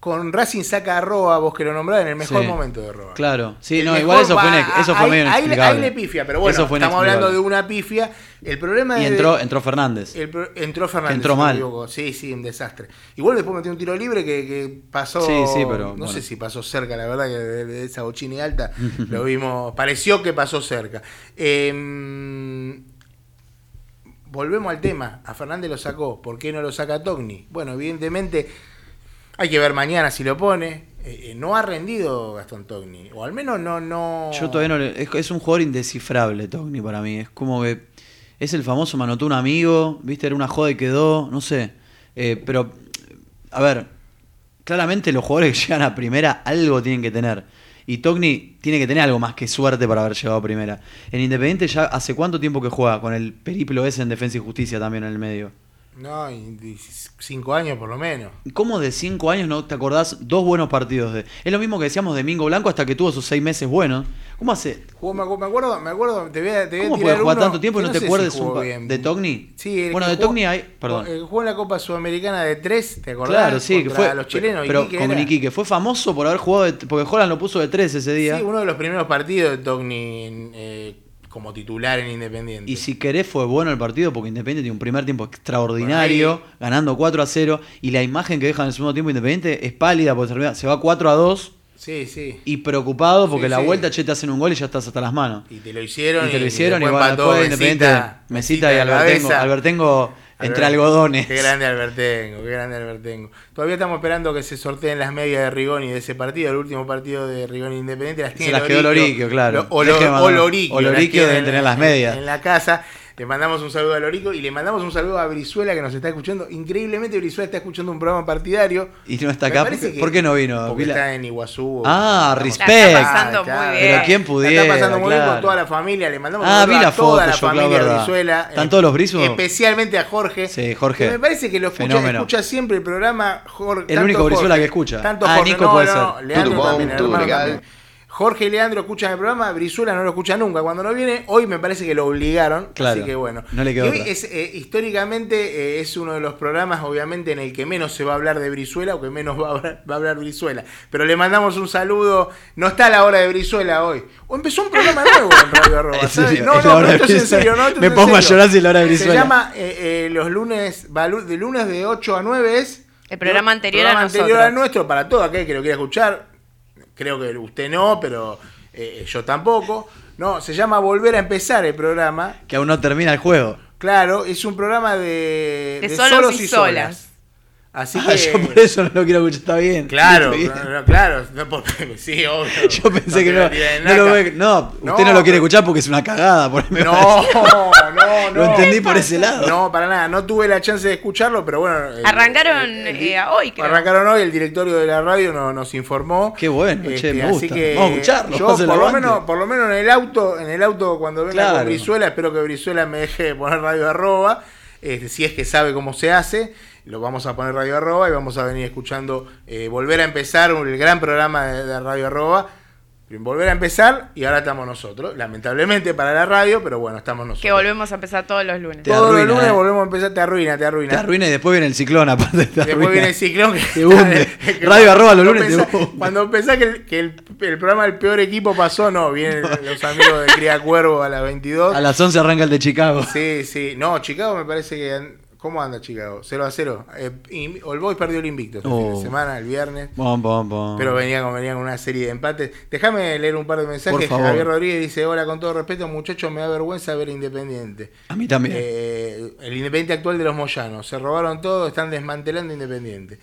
Con Racing saca a Roa, vos que lo nombrás, en el mejor Sí. momento de Roa. Claro, sí, El no, igual eso fue, inex- eso fue ahí- medio ahí, le pifia, pero bueno, estamos hablando de una pifia. El problema Y de- entró, entró Fernández. el entró Fernández. entró mal. equivoco. Sí, sí, un desastre. Igual después metió un tiro libre que, que pasó. Sí, sí, pero, No bueno. sé si pasó cerca, la verdad, que de, de esa bochini alta lo vimos. Pareció que pasó cerca. Eh, volvemos al tema. A Fernández lo sacó. ¿Por qué no lo saca Togni? Bueno, evidentemente hay que ver mañana si lo pone. Eh, eh, no ha rendido Gastón Togni. O al menos no. no... Yo todavía no le- es, un jugador indescifrable, Togni, para mí. Es como que es el famoso manotó un amigo, viste, era una joda y quedó, no sé. Eh, pero, a ver, claramente los jugadores que llegan a primera algo tienen que tener. Y Togni tiene que tener algo más que suerte para haber llegado a primera. En Independiente ya hace cuánto tiempo que juega, con el periplo ese en Defensa y Justicia también en el medio. No, y- cinco años por lo menos. ¿Cómo de cinco años no te acordás dos buenos partidos de.? Es lo mismo que decíamos de Mingo Blanco hasta que tuvo sus seis meses buenos. ¿Cómo hace? Jugó- me, acu- me acuerdo, me acuerdo, te voy a, te voy a ¿Cómo tirar puede jugar uno tanto tiempo y no te si acuerdes un de Togni? Sí, el Bueno, de jugó- Togni hay- perdón. Jugó en la Copa Sudamericana de tres, ¿te acordás? Claro, sí, que fue. los chilenos. pero Iquique con. Iquique. Fue famoso por haber jugado. de- porque Holland lo puso de tres ese día. Sí, uno de los primeros partidos de Togni en, eh, como titular en Independiente. Y si querés fue bueno el partido porque Independiente tiene un primer tiempo extraordinario, Bueno, ganando 4 a 0. Y la imagen que deja en el segundo tiempo Independiente es pálida porque se va 4 a 2 Sí, sí. y preocupado porque Sí, la sí. vuelta che te hacen un gol y ya estás hasta las manos. Y te lo hicieron. Y te lo hicieron y, después bueno, empató después Independiente, Mesita, Mesita y Albertengo. Albertengo entre algodones. Qué grande Albertengo, qué grande Albertengo. Todavía estamos esperando que se sorteen las medias de Rigoni de ese partido, el último partido de Rigoni Independiente. Las Se tiene las quedó Loriquio, claro. Lo- O, lo, o Loriquio. o Loriquio deben en- tener las medias. En la casa. Le mandamos un saludo a Lorico y le mandamos un saludo a Brizuela que nos está escuchando. Increíblemente Brizuela está escuchando un programa partidario. Y no está acá. parece ¿Por, qué no vino? Porque Vila- está en Iguazú. Ah, respect. Está pasando muy bien. Pero quién pudiera. está pasando muy bien con toda la familia. Le mandamos Ah, un saludo vi la a toda foto la yo, claro, familia verdad. Brizuela. ¿Están eh, todos los Brizos? Especialmente a Jorge. Sí, Jorge. Que me parece que lo escucha, Fenómeno. escucha siempre el programa. Jorge, El único Brizuela que escucha. Tanto Ah, Jorge, Nico no, puede no, ser. Leandro también, el. Jorge y Leandro escuchan el programa, Brizuela no lo escucha nunca. Cuando no viene, hoy me parece que lo obligaron. Claro, Así que bueno. no le quedó Y hoy otra. es, eh, históricamente eh, es uno de los programas, obviamente, en el que menos se va a hablar de Brizuela o que menos va a hablar, va a hablar Brizuela. Pero le mandamos un saludo. No está a la hora de Brizuela hoy. O empezó un programa nuevo en Radio Arroba. ¿En ¿sabes? No, no, no, de esto es en serio. No, Me pongo a llorar si la hora de Se Brizuela. llama eh, eh, los lunes, de lunes de 8 a 9 es. El programa anterior a programa anterior nosotros. al nuestro para todo aquel que lo quiera escuchar. Creo que usted no, pero eh, yo tampoco. No, se llama Volver a empezar el programa. Que aún no termina el juego. Claro, es un programa de, De solos y solas. Así Ah, que. yo por eso no lo quiero escuchar. Está bien. Claro, Está bien. claro, claro, no, porque- sí, obvio. Yo pensé que no. No, lo ve- no, usted no, No, lo quiere pero- escuchar porque es una cagada. por- No, no, no. Lo entendí por ese lado. No, para nada, no tuve la chance de escucharlo, pero bueno. Arrancaron eh, a hoy, creo. Arrancaron hoy, el directorio de la radio no- nos informó. Qué bueno, che, me así gusta. que Vamos a escucharlo, Yo, por lo, menos, por lo menos en el auto, en el auto cuando venga Claro. con Brizuela, espero que Brizuela me deje poner radio arroba. este, si es que sabe cómo se hace, lo vamos a poner radio arroba y vamos a venir escuchando, eh, volver a empezar el gran programa de, de radio arroba. Volver a empezar y ahora estamos nosotros. Lamentablemente para la radio, pero bueno, estamos nosotros. Que volvemos a empezar todos los lunes. Te Todos arruina, los lunes eh. volvemos a empezar, te arruina, te arruina. Te arruina y después viene el ciclón aparte. Te Después arruina. viene el ciclón que Te hunde. que Radio cuando arroba los lunes pensás- te hunde. Cuando pensás que, el, que el- el programa del peor equipo pasó, no, vienen los amigos de Cría Cuervo a las 22. A las 11 arranca el de Chicago. Sí, sí. No, Chicago me parece que ¿Cómo anda Chicago? 0 a 0. Eh, y All Boys perdió el invicto este Oh. fin de semana, el viernes. Bom, bom, bom. Pero venía con, venía con una serie de empates. Déjame leer un par de Por mensajes. favor. Javier Rodríguez dice: Hola, con todo respeto, muchachos, me da vergüenza ver Independiente. A mí también. Eh, el Independiente actual de los Moyanos. Se robaron todo, están desmantelando Independiente.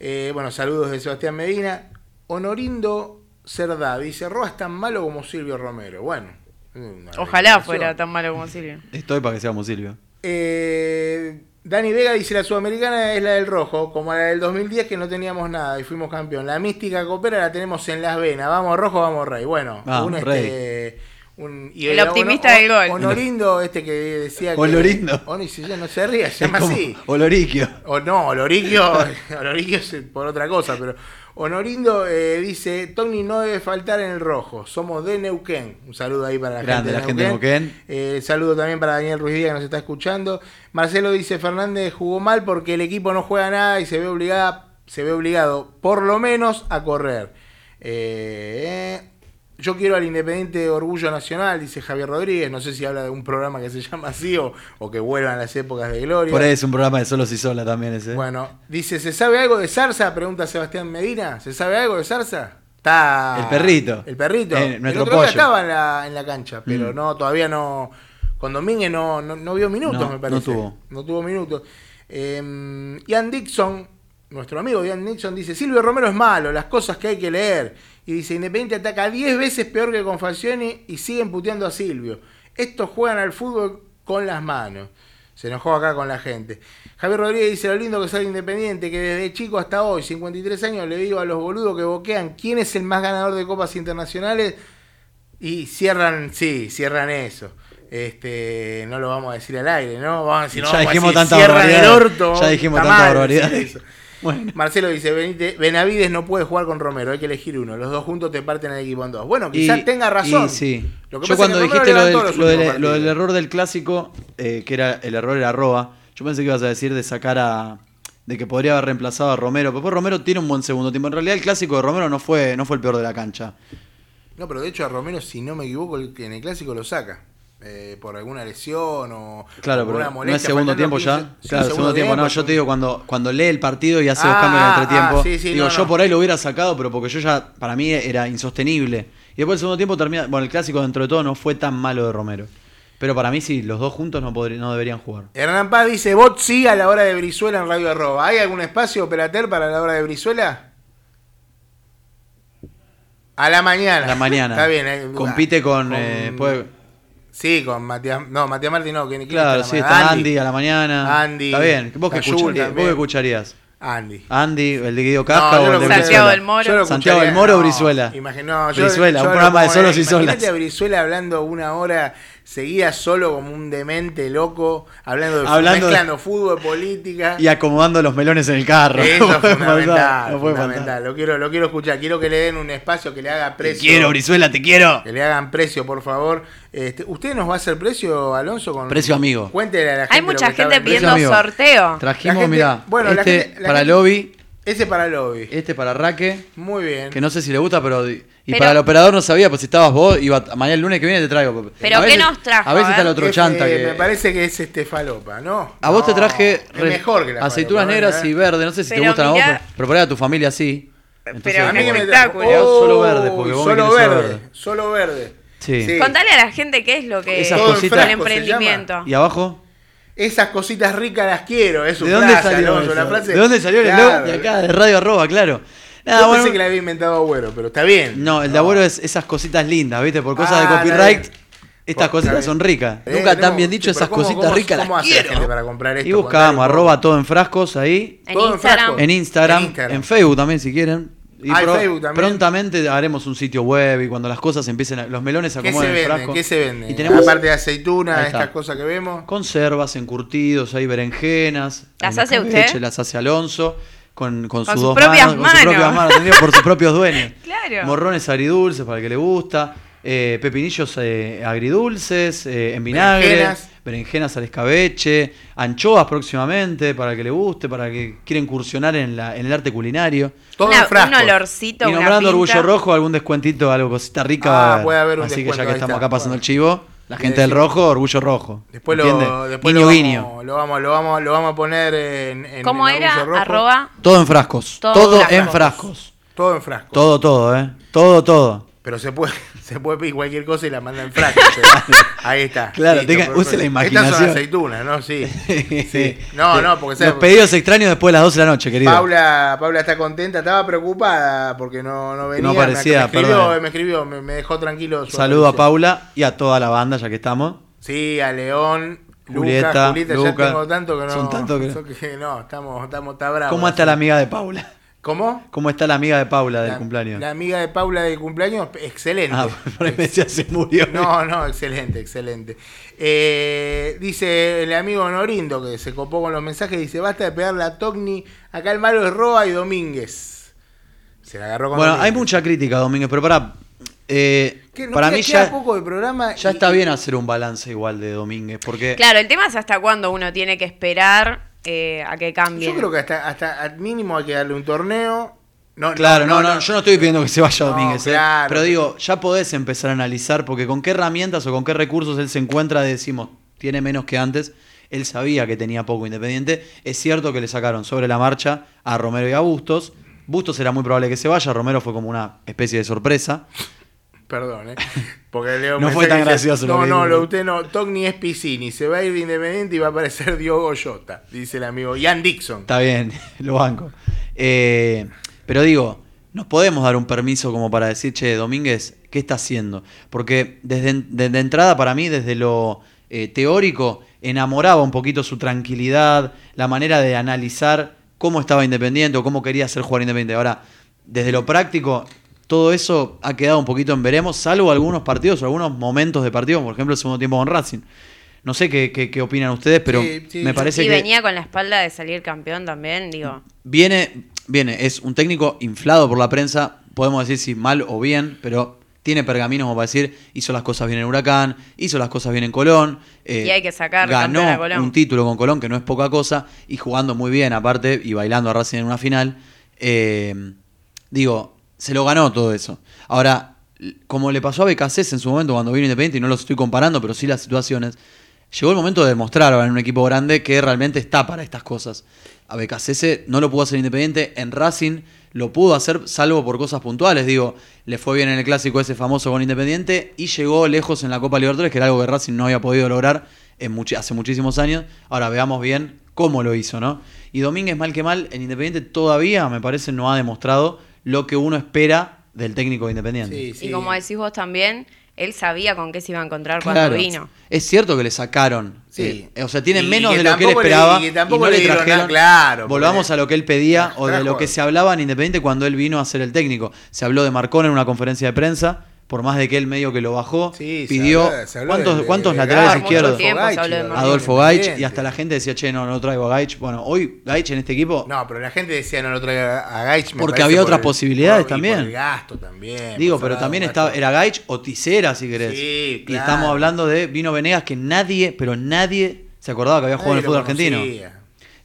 Eh, bueno, saludos de Sebastián Medina. Honorindo Cerdá dice: Roa es tan malo como Silvio Romero. Bueno. Ojalá fuera tan malo como Silvio. Estoy para que seamos Silvio. Eh, Dani Vega dice la sudamericana es la del rojo, como la del 2010 que no teníamos nada y fuimos campeón. La mística copera la tenemos en las venas. Vamos rojo, vamos rey. Bueno, Vamos, un, Rey. este, un- y El optimista del gol. Honorindo, este que decía que. Olorindo. Si ya no se ría, se Es llama así. Oloriquio. O no, Oloriquio, Oloriquio es por otra cosa, pero Honorindo eh, dice, Tony no debe faltar en el rojo, somos de Neuquén. Un saludo ahí para la Grande, gente de la gente de Neuquén. Eh, saludo también para Daniel Ruiz Díaz que nos está escuchando. Marcelo dice, Fernández jugó mal porque el equipo no juega nada y se ve, obligada, se ve obligado por lo menos a correr. Eh, yo quiero al Independiente Orgullo Nacional, dice Javier Rodríguez. No sé si habla de un programa que se llama así o, o que vuelvan las épocas de gloria. Por ahí es un programa de solos y sola también ese. Bueno, dice, ¿se sabe algo de Zarza? Pregunta Sebastián Medina. ¿Se sabe algo de Zarza? Está. El perrito. El perrito. Eh, el nuestro otro día pollo. estaba en la, en la cancha, pero Mm. no, todavía no. Con Domínguez no, no, no vio minutos, No, me no parece. tuvo. No tuvo minutos. Eh, Ian Dixon, nuestro amigo Ian Dixon, dice: Silvio Romero es malo, las cosas que hay que leer. Y dice: Independiente ataca 10 veces peor que con Falcioni y siguen puteando a Silvio. Estos juegan al fútbol con las manos. Se enojó acá con la gente. Javier Rodríguez dice lo lindo que sale Independiente, que desde chico hasta hoy, 53 años, le digo a los boludos que boquean quién es el más ganador de copas internacionales y cierran, sí, cierran eso. Este, no lo vamos a decir al aire, ¿no? Vamos a decir, no, ya vamos a dijimos decir, tanta cierran el orto. Ya dijimos tanta mal barbaridad. eso. Bueno. Marcelo dice, "Benite- Benavides no puede jugar con Romero, hay que elegir uno. Los dos juntos te parten el equipo en dos. Bueno, quizás Y- tenga razón. y sí. Lo que yo cuando que dijiste lo del, lo lo error del clásico, eh, que era el error era Roa, yo pensé que ibas a decir de sacar a. de que podría haber reemplazado a Romero. Pero Romero tiene un buen segundo tiempo. En realidad el clásico de Romero no fue, no fue el peor de la cancha. No, pero de hecho a Romero, si no me equivoco, en el clásico lo saca. Eh, por alguna lesión o Claro, por una no molestia, es segundo tiempo 15 ya. claro, segundo tiempo. No, yo te digo cuando, cuando lee el partido y hace dos Ah, cambios en el entretiempo. ah, sí, sí, digo, no, yo no. por ahí lo hubiera sacado, pero porque yo ya, para mí era insostenible. Y después el segundo tiempo termina. Bueno, el clásico dentro de todo no fue tan malo de Romero. Pero para mí sí, los dos juntos no, podrí- no deberían jugar. Hernán Paz dice, bot sí a la hora de Brizuela en Radio Arroba. ¿Hay algún espacio operater para la hora de Brizuela? A la mañana. A la mañana. Está bien. eh, Compite con. con- eh, puede- Sí, con Matías. No, Matías Martín no. ¿quién, quién claro, está sí, está Andy. a la mañana. Andy, Está bien. ¿Vos qué escucharías? ¿Vos también. qué escucharías? Andy. Andy, el de Guido Casca No, o el de Santiago Brizuela? del Moro. yo lo Santiago del Moro o no, Brizuela. imagino- yo- Brizuela, yo un programa de solos y imagínate solas. a Brizuela hablando una hora seguida solo como un demente loco, hablando de Hablando de- mezclando fútbol, política. Y acomodando los melones en el carro. Eso No es fundamental, no fundamental. Lo quiero, lo quiero escuchar. Quiero que le den un espacio, que le haga Te precio. quiero, Brizuela, te quiero. Que le hagan precio, por favor. Este, ¿Usted nos va a hacer precio, Alonso? Con, Precio amigo. Cuéntele a la gente. Hay lo mucha gente pidiendo sorteo. Trajimos, gente- mirá, bueno, la este gente- para gente- Lobby, Ese para el lobby. este para Raque, Muy bien. que no sé si le gusta, pero... Y Pero- para el operador no sabía, pues si estabas vos, iba mañana el lunes que viene te traigo. Pero A ¿qué veces- nos trajo? A veces está el otro chanta que... Me parece que es este falopa, ¿no? A vos te traje es mejor que la aceitunas falopa, negras y verde, no sé si te gustan a vos, mirá- pero, pero por ahí a tu familia sí. Pero A mí que me espectáculo. trajo- Vos solo verde, porque vos solo verde, verde. solo verde. Sí. Contale a la gente qué es lo que Esas es cositas- el emprendimiento. ¿Y abajo? Esas cositas ricas las quiero, es su ¿De dónde frase, salió Alonso, eso? la frase- ¿De dónde salió el Claro. eslogan? De acá, de Radio Arroba, claro. Nada, Yo bueno, pensé que la había inventado Agüero, pero está bien. No, el de abuelo es esas cositas lindas, ¿viste? Por cosas Ah, de está copyright, bien. estas Está cositas bien. son ricas. Eh, Nunca tan tenemos- bien dicho pero esas ¿cómo- cositas cómo- ricas ¿Cómo las hace la quiero. gente para comprar esto? Y buscamos arroba todo en frascos ahí. En Todo en Instagram. frasco. En Instagram, En en, Instagram. Facebook también si quieren. Y Ah, Facebook también. prontamente haremos un sitio web y cuando las cosas empiecen a, los melones se ¿Qué se en. ¿Qué se vende? Y tenemos Aparte de está. estas cosas que vemos. conservas, encurtidos, hay berenjenas. ¿Las hay hace usted? Las hace Alonso. Con, con, Con sus sus dos propias manos, con sus propias manos. por sus propios dueños. Claro. Morrones agridulces para el que le gusta. Eh, pepinillos eh, agridulces, eh, en vinagre. Berenjenas. Berenjenas al escabeche. Anchoas próximamente para el que le guste, para el que quiera incursionar en, la, en el arte culinario. Todo Una- en frasco. un olorcito, y nombrando. Orgullo Rojo, algún descuentito, algo cosita rica. Ah, puede haber un Así que ya que estamos acá pasando Bueno. el chivo, La gente del rojo, orgullo rojo. Después, lo, después guiño, lo, guiño. vamos, lo, vamos, lo, vamos, lo vamos a poner en, en ¿Cómo en era? Rojo. Arroba. Todo en frascos. Todo Todo, frascos. en frascos. Todo en frasco. Todo, todo, ¿eh? Todo, todo. Pero se puede, se puede pedir cualquier cosa y la manda en sea, ahí está. Claro, tenga- use la Estas imaginación. son aceitunas, ¿no? Sí. sí. No, no, porque Los pedidos extraños después de las 12 de la noche, querido. Paula, Paula está contenta, estaba preocupada porque no, no venía. No aparecía, me, escribió, me escribió, me, me dejó tranquilo. su Saludo a. Paula y a toda la banda, ya que estamos. Sí, a León, Julieta, Lucas, Julieta, ya tengo tanto que no. Son tanto que- que no, estamos, estamos, está bravo. ¿Cómo está la amiga de Paula? ¿Cómo? ¿Cómo está la amiga de Paula del La- cumpleaños? La amiga de Paula del cumpleaños, excelente. Ah, por ahí me decía, se murió. No, no, excelente, excelente. Eh, dice el amigo Norindo que se copó con los mensajes, dice, basta de pegarle a Togni, acá el malo es Roa y Domínguez. Se la agarró con Bueno, Domínguez. hay mucha crítica, Domínguez, pero para. eh, para mí ya, poco de programa. ya y- está bien hacer un balance igual de Domínguez, porque Claro, el tema es hasta cuándo uno tiene que esperar eh, a que cambie. Yo creo que hasta, hasta al mínimo hay que darle un torneo. No, Claro, no, no, yo no estoy pidiendo que se vaya No, Domínguez, ¿eh? pero digo, ya podés empezar a analizar, porque con qué herramientas o con qué recursos él se encuentra, decimos, tiene menos que antes, él sabía que tenía poco Independiente, es cierto que le sacaron sobre la marcha a Romero y a Bustos, Bustos era muy probable que se vaya, Romero fue como una especie de sorpresa, Perdón, ¿eh? Porque leo No fue tan dice, gracioso lo No, que no, lo usted no. Togni es Piscini. Se va a ir de Independiente y va a aparecer Diogo Jota, dice el amigo. Ian Dixon. Está bien, lo banco. Eh, pero digo, nos podemos dar un permiso como para decir, che, Domínguez, ¿qué está haciendo? Porque desde, desde entrada, para mí, desde lo eh, teórico, enamoraba un poquito su tranquilidad, la manera de analizar cómo estaba Independiente o cómo quería ser jugar Independiente. Ahora, desde lo práctico, todo eso ha quedado un poquito en veremos, salvo algunos partidos o algunos momentos de partido, por ejemplo, el segundo tiempo con Racing. No sé qué, qué- qué opinan ustedes, pero Sí, sí. me parece y que venía con la espalda de salir campeón también, digo. viene, viene, es un técnico inflado por la prensa, podemos decir si mal o bien, pero tiene pergaminos como para decir, hizo las cosas bien en Huracán, hizo las cosas bien en Colón. eh, Y hay que sacar Ganó a Colón. un título con Colón, que no es poca cosa, y jugando muy bien aparte, y bailando a Racing en una final. Eh, digo, se lo ganó todo eso. Ahora, como le pasó a Becasés en su momento cuando vino Independiente, y no los estoy comparando, pero sí las situaciones, llegó el momento de demostrar en un equipo grande que realmente está para estas cosas. A Becasese no lo pudo hacer Independiente, en Racing lo pudo hacer salvo por cosas puntuales, digo, le fue bien en el clásico ese famoso con Independiente y llegó lejos en la Copa Libertadores, que era algo que Racing no había podido lograr en hace muchísimos años. Ahora veamos bien cómo lo hizo, ¿no? Y Domínguez, mal que mal, en Independiente todavía, me parece, no ha demostrado lo que uno espera del técnico de Independiente. Sí, sí. Y como decís vos también, él sabía con qué se iba a encontrar Claro. cuando vino. Es cierto que le sacaron. Sí. eh, o sea, tiene Y menos de lo que él le- esperaba. y que tampoco no le le dieron trajeron. nada, claro, Volvamos a lo que él pedía o de lo que se hablaba en Independiente cuando él vino a ser el técnico. Se habló de Marcón en una conferencia de prensa. Por más de que él medio que lo bajó, Sí, se pidió. habló- se habló ¿Cuántos, de- cuántos de laterales izquierdos? Adolfo Gaich. Y hasta la gente decía, che, no, no traigo a Gaich. Bueno, hoy Gaich en este equipo. No, pero la gente decía no lo traiga a Gaich. Porque había por otras el- posibilidades por- y también. Por el gasto también. Digo, pero también estaba, era Gaich o Tisera, si querés. Sí, Y claro. estamos hablando de Vino Venegas, que nadie, pero nadie se acordaba que había jugado en el fútbol argentino.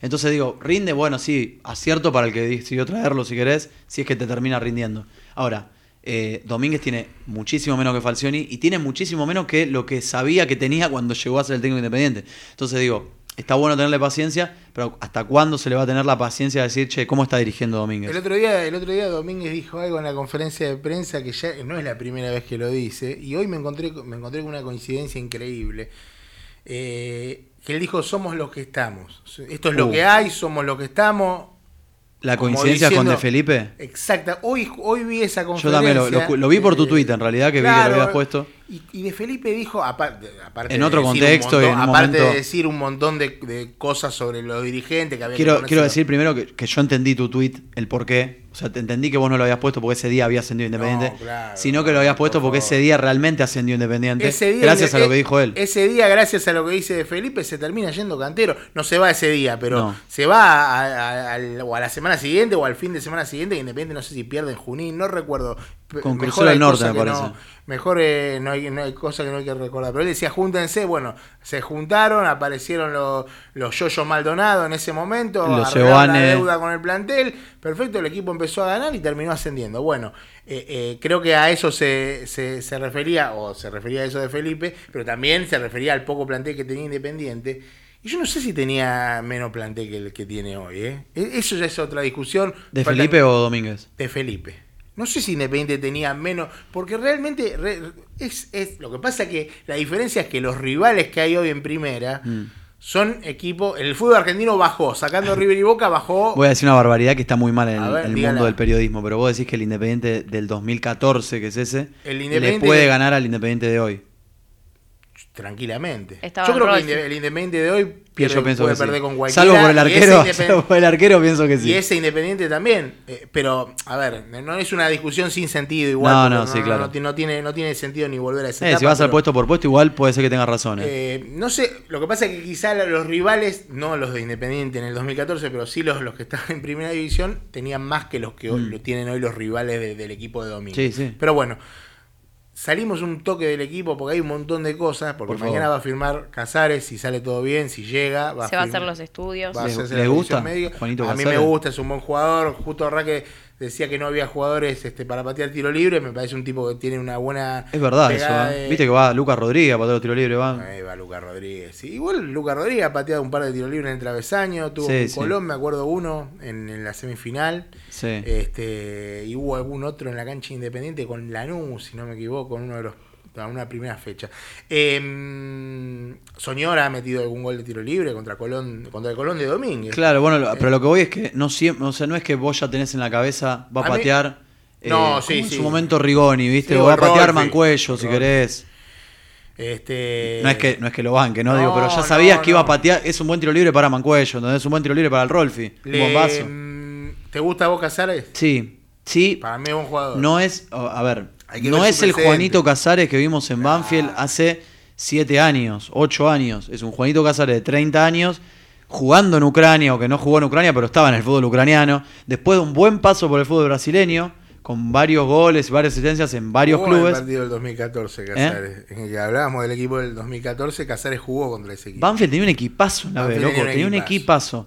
Entonces digo, rinde, bueno, sí, acierto para el que decidió traerlo si querés, si es que te termina rindiendo. Ahora, eh, Domínguez tiene muchísimo menos que Falcioni y tiene muchísimo menos que lo que sabía que tenía cuando llegó a ser el técnico independiente. Entonces digo, está bueno tenerle paciencia, pero ¿hasta cuándo se le va a tener la paciencia de decir, che, ¿cómo está dirigiendo Domínguez? El otro día, el otro día Domínguez dijo algo en la conferencia de prensa que ya no es la primera vez que lo dice, y hoy me encontré, me encontré con una coincidencia increíble. Eh, que él dijo, somos los que estamos. Esto es lo Uh. que hay, somos los que estamos. ¿La coincidencia con De Felipe? Exacta. Hoy, hoy vi esa Yo conferencia. también lo, lo- lo vi por tu eh, tweet, en realidad, que vi que claro, lo habías puesto. Y, y de Felipe dijo, aparte, aparte En de otro decir contexto un y montón, en un aparte momento- de decir un montón de, de cosas sobre los dirigentes que había Quiero, quiero decir primero que, que yo entendí tu tweet, el por qué. O sea, te entendí que vos no lo habías puesto porque ese día había ascendido Independiente, No, claro, sino que lo habías puesto por porque ese día realmente ascendió Independiente. Ese día- gracias a lo eh, que dijo él. Ese día, gracias a lo que dice Felipe, se termina yendo cantero. No se va ese día, pero No. se va a, a- al- o a la semana siguiente o al fin de semana siguiente. Independiente, no sé si pierde en Junín, no recuerdo. Con hay del Norte, me parece. no- mejor eh, no, hay, no hay cosa que no hay que recordar. Pero él decía, júntense, bueno, se juntaron, aparecieron los, los Yoyo Maldonado en ese momento, Los la deuda con el plantel, perfecto, el equipo empezó a ganar y terminó ascendiendo. Bueno, eh, eh, creo que a eso se, se, se refería, o se refería a eso de Felipe, pero también se refería al poco plantel que tenía Independiente. Y yo no sé si tenía menos plantel que el que tiene hoy. ¿eh? E- Eso ya es otra discusión. ¿De Faltan- Felipe o Domínguez? de Felipe. No sé si Independiente tenía menos, porque realmente re- es, es lo que pasa que la diferencia es que los rivales que hay hoy en primera Mm. Son equipos. El fútbol argentino bajó, sacando River y Boca bajó. Voy a decir una barbaridad que está muy mal en el, ver, en el dígala. mundo del periodismo, pero vos decís que el Independiente del 2014, que es ese, El le puede de- ganar al Independiente de hoy. Tranquilamente. Estaba yo creo que Rossi. El Independiente de hoy Que pierde, yo pienso puede que sí. perder con cualquiera. Salvo por el arquero, salvo por el arquero pienso que sí. Y ese Independiente también. Eh, pero, a ver, no es una discusión sin sentido igual. No, no, sí, claro. No, ti- no tiene, no tiene sentido ni volver a esa Eh, etapa, si vas al puesto por puesto, igual puede ser que tengas razón. eh. Eh, no sé, lo que pasa es que quizá los rivales, no los de Independiente en el 2014, pero sí los, los que estaban en primera división, tenían más que los que hoy- Mm. lo tienen hoy los rivales de- del equipo de domingo. Sí, sí. Pero bueno, salimos un toque del equipo porque hay un montón de cosas, porque Por favor. mañana va a firmar Casares, si sale todo bien, si llega. Va Se va a firmar- hacer los estudios. va a ¿Les- hacerse les la gusta revisión médica. Juanito a mí me Casares? gusta, es un buen jugador. Justo Raque decía que no había jugadores este, para patear tiro libre. Me parece un tipo que tiene una buena. es verdad eso. eh. de- Viste que va Lucas Rodríguez a patear los tiros libres, va. Ahí va Lucas Rodríguez. Sí, igual Lucas Rodríguez ha pateado un par de tiros libres en el travesaño. Tuvo Sí, con sí. Colón, me acuerdo uno en, en la semifinal. Sí. Este, y hubo algún otro en la cancha independiente con Lanús, si no me equivoco, en uno de los una primera fecha. Eh, Soñora ha metido algún gol de tiro libre contra Colón, contra el Colón de Domínguez. Claro, bueno, lo- pero lo que voy es que no siempre, o sea, no es que vos ya tenés en la cabeza, va a patear. eh, No, como sí, en sí. su momento Rigoni, ¿viste? Sí, va a patear Rolfi. Mancuello, si Rolfi. querés. Este, No es que no es que lo banque, ¿no? Digo, pero ya No, sabías no, que iba a no. patear, es un buen tiro libre para Mancuello, ¿entendés? Es un buen tiro libre para el Rolfi, un le- bombazo. mm, ¿Te gusta vos Casares? Sí, sí, Para mí es un jugador. no es, a ver, no es el. Juanito Casares que vimos en Banfield hace siete años, ocho años. Es un Juanito Casares de 30 años, jugando en Ucrania, o que no jugó en Ucrania, pero estaba en el fútbol ucraniano. Después de un buen paso por el fútbol brasileño, con varios goles y varias asistencias en varios Jugó en clubes. ¿Eh? el partido del 2014, Casares. En el que hablábamos del equipo del 2014, Casares jugó contra ese equipo. Banfield tenía un equipazo en la B, loco, tenía un tenía un equipazo.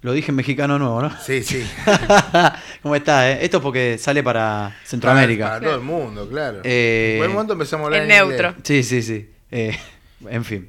Lo dije en mexicano nuevo, ¿no? Sí, sí. ¿Cómo está, eh? Esto es porque sale para Centroamérica. Para, para todo el mundo, claro. Eh, en buen momento empezamos a hablar En en neutro. inglés. Sí, sí, sí. Eh, en fin.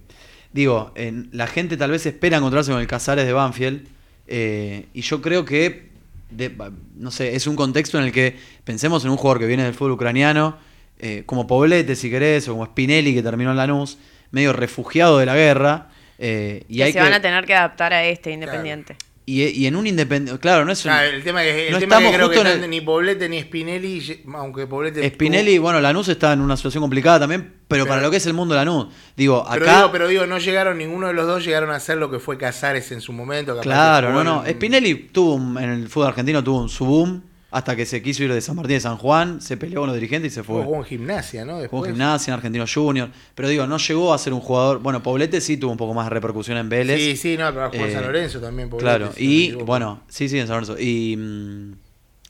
Digo, en- la gente tal vez espera encontrarse con el Casares de Banfield. eh, y yo creo que, de- no sé, es un contexto en el que pensemos en un jugador que viene del fútbol ucraniano, eh, como Poblete, si querés, o como Spinelli, que terminó en Lanús, medio refugiado de la guerra. eh, y que hay se que- van a tener que adaptar a este independiente. Y, y en un independiente. Claro, no es un. El tema que, el No tema que estamos creo justo que en están el- ni Poblete ni Spinelli, aunque Poblete. Spinelli, tuvo- bueno, Lanús está en una situación complicada también, pero, Pero- para lo que es el mundo de Lanús. Digo, pero, acá. digo, pero digo, no llegaron, ninguno de los dos llegaron a ser lo que fue Casares en su momento. capaz Claro, no, no. en- Spinelli tuvo un- en el fútbol argentino tuvo un subboom hasta que se quiso ir de San Martín de San Juan, se peleó con los dirigentes y se fue. Jugó en gimnasia, ¿no? Jugó Después. en gimnasia, en Argentino Junior. Pero digo, no llegó a ser un jugador. Bueno, Poblete sí tuvo un poco más de repercusión en Vélez. Sí, sí, no, pero jugó en Eh, San Lorenzo también. Poblete, Claro, si y bueno, sí, sí, en San Lorenzo. Y, mm,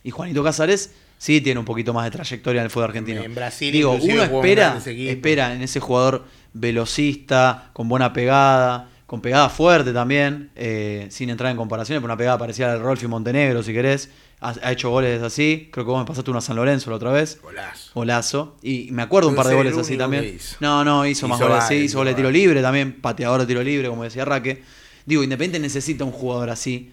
y Juanito Casares sí tiene un poquito más de trayectoria en el fútbol argentino. En Brasil, Digo, uno jugó espera, espera en ese jugador velocista, con buena pegada, con pegada fuerte también, eh, sin entrar en comparaciones, pero una pegada parecida al Rolfi Montenegro, si querés. Ha, ha hecho goles así. Creo que vos me pasaste una a San Lorenzo la otra vez. Golazo. Golazo. Y me acuerdo un par de goles así también. No, no, hizo, más Hizo goles. Sí, hizo goles de tiro libre también. Pateador de tiro libre, como decía Raque. Digo, Independiente necesita un jugador así,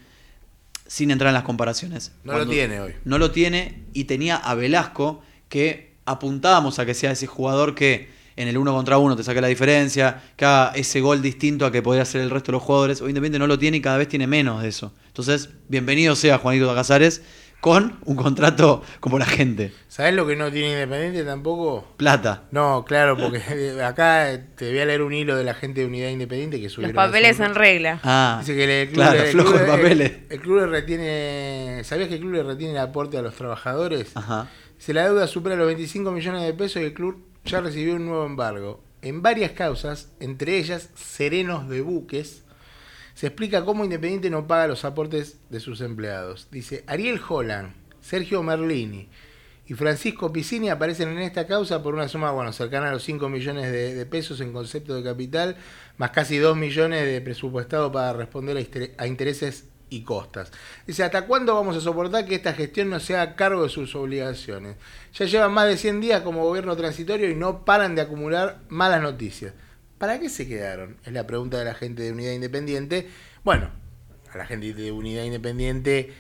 sin entrar en las comparaciones. No lo tiene hoy. No lo tiene y tenía a Velasco que apuntábamos a que sea ese jugador que en el uno contra uno te saque la diferencia, que haga ese gol distinto a que podría hacer el resto de los jugadores. Hoy Independiente no lo tiene y cada vez tiene menos de eso. Entonces, bienvenido sea Juanito Casares con un contrato como la gente. ¿Sabés lo que no tiene Independiente tampoco? Plata. No, claro, porque acá te voy a leer un hilo de la gente de Unidad Independiente que Los subieron. papeles hace un- en regla. Ah, Dice que el club, claro, el flojo club- de papeles. El, el club le retiene. ¿Sabías que el club le retiene el aporte a los trabajadores? Ajá. Si la deuda supera los 25 millones de pesos y el club ya recibió un nuevo embargo. En varias causas, entre ellas serenos de buques, se explica cómo Independiente no paga los aportes de sus empleados. Dice Ariel Holland, Sergio Merlini y Francisco Piscini aparecen en esta causa por una suma bueno, cercana a los 5 millones de, pesos en concepto de capital, más casi 2 millones de presupuestado para responder a intereses y costas. Dice, ¿hasta cuándo vamos a soportar que esta gestión no se haga cargo de sus obligaciones? Ya llevan más de 100 días como gobierno transitorio y no paran de acumular malas noticias. ¿Para qué se quedaron? Es la pregunta de la gente de Unidad Independiente. Bueno, a la gente de Unidad Independiente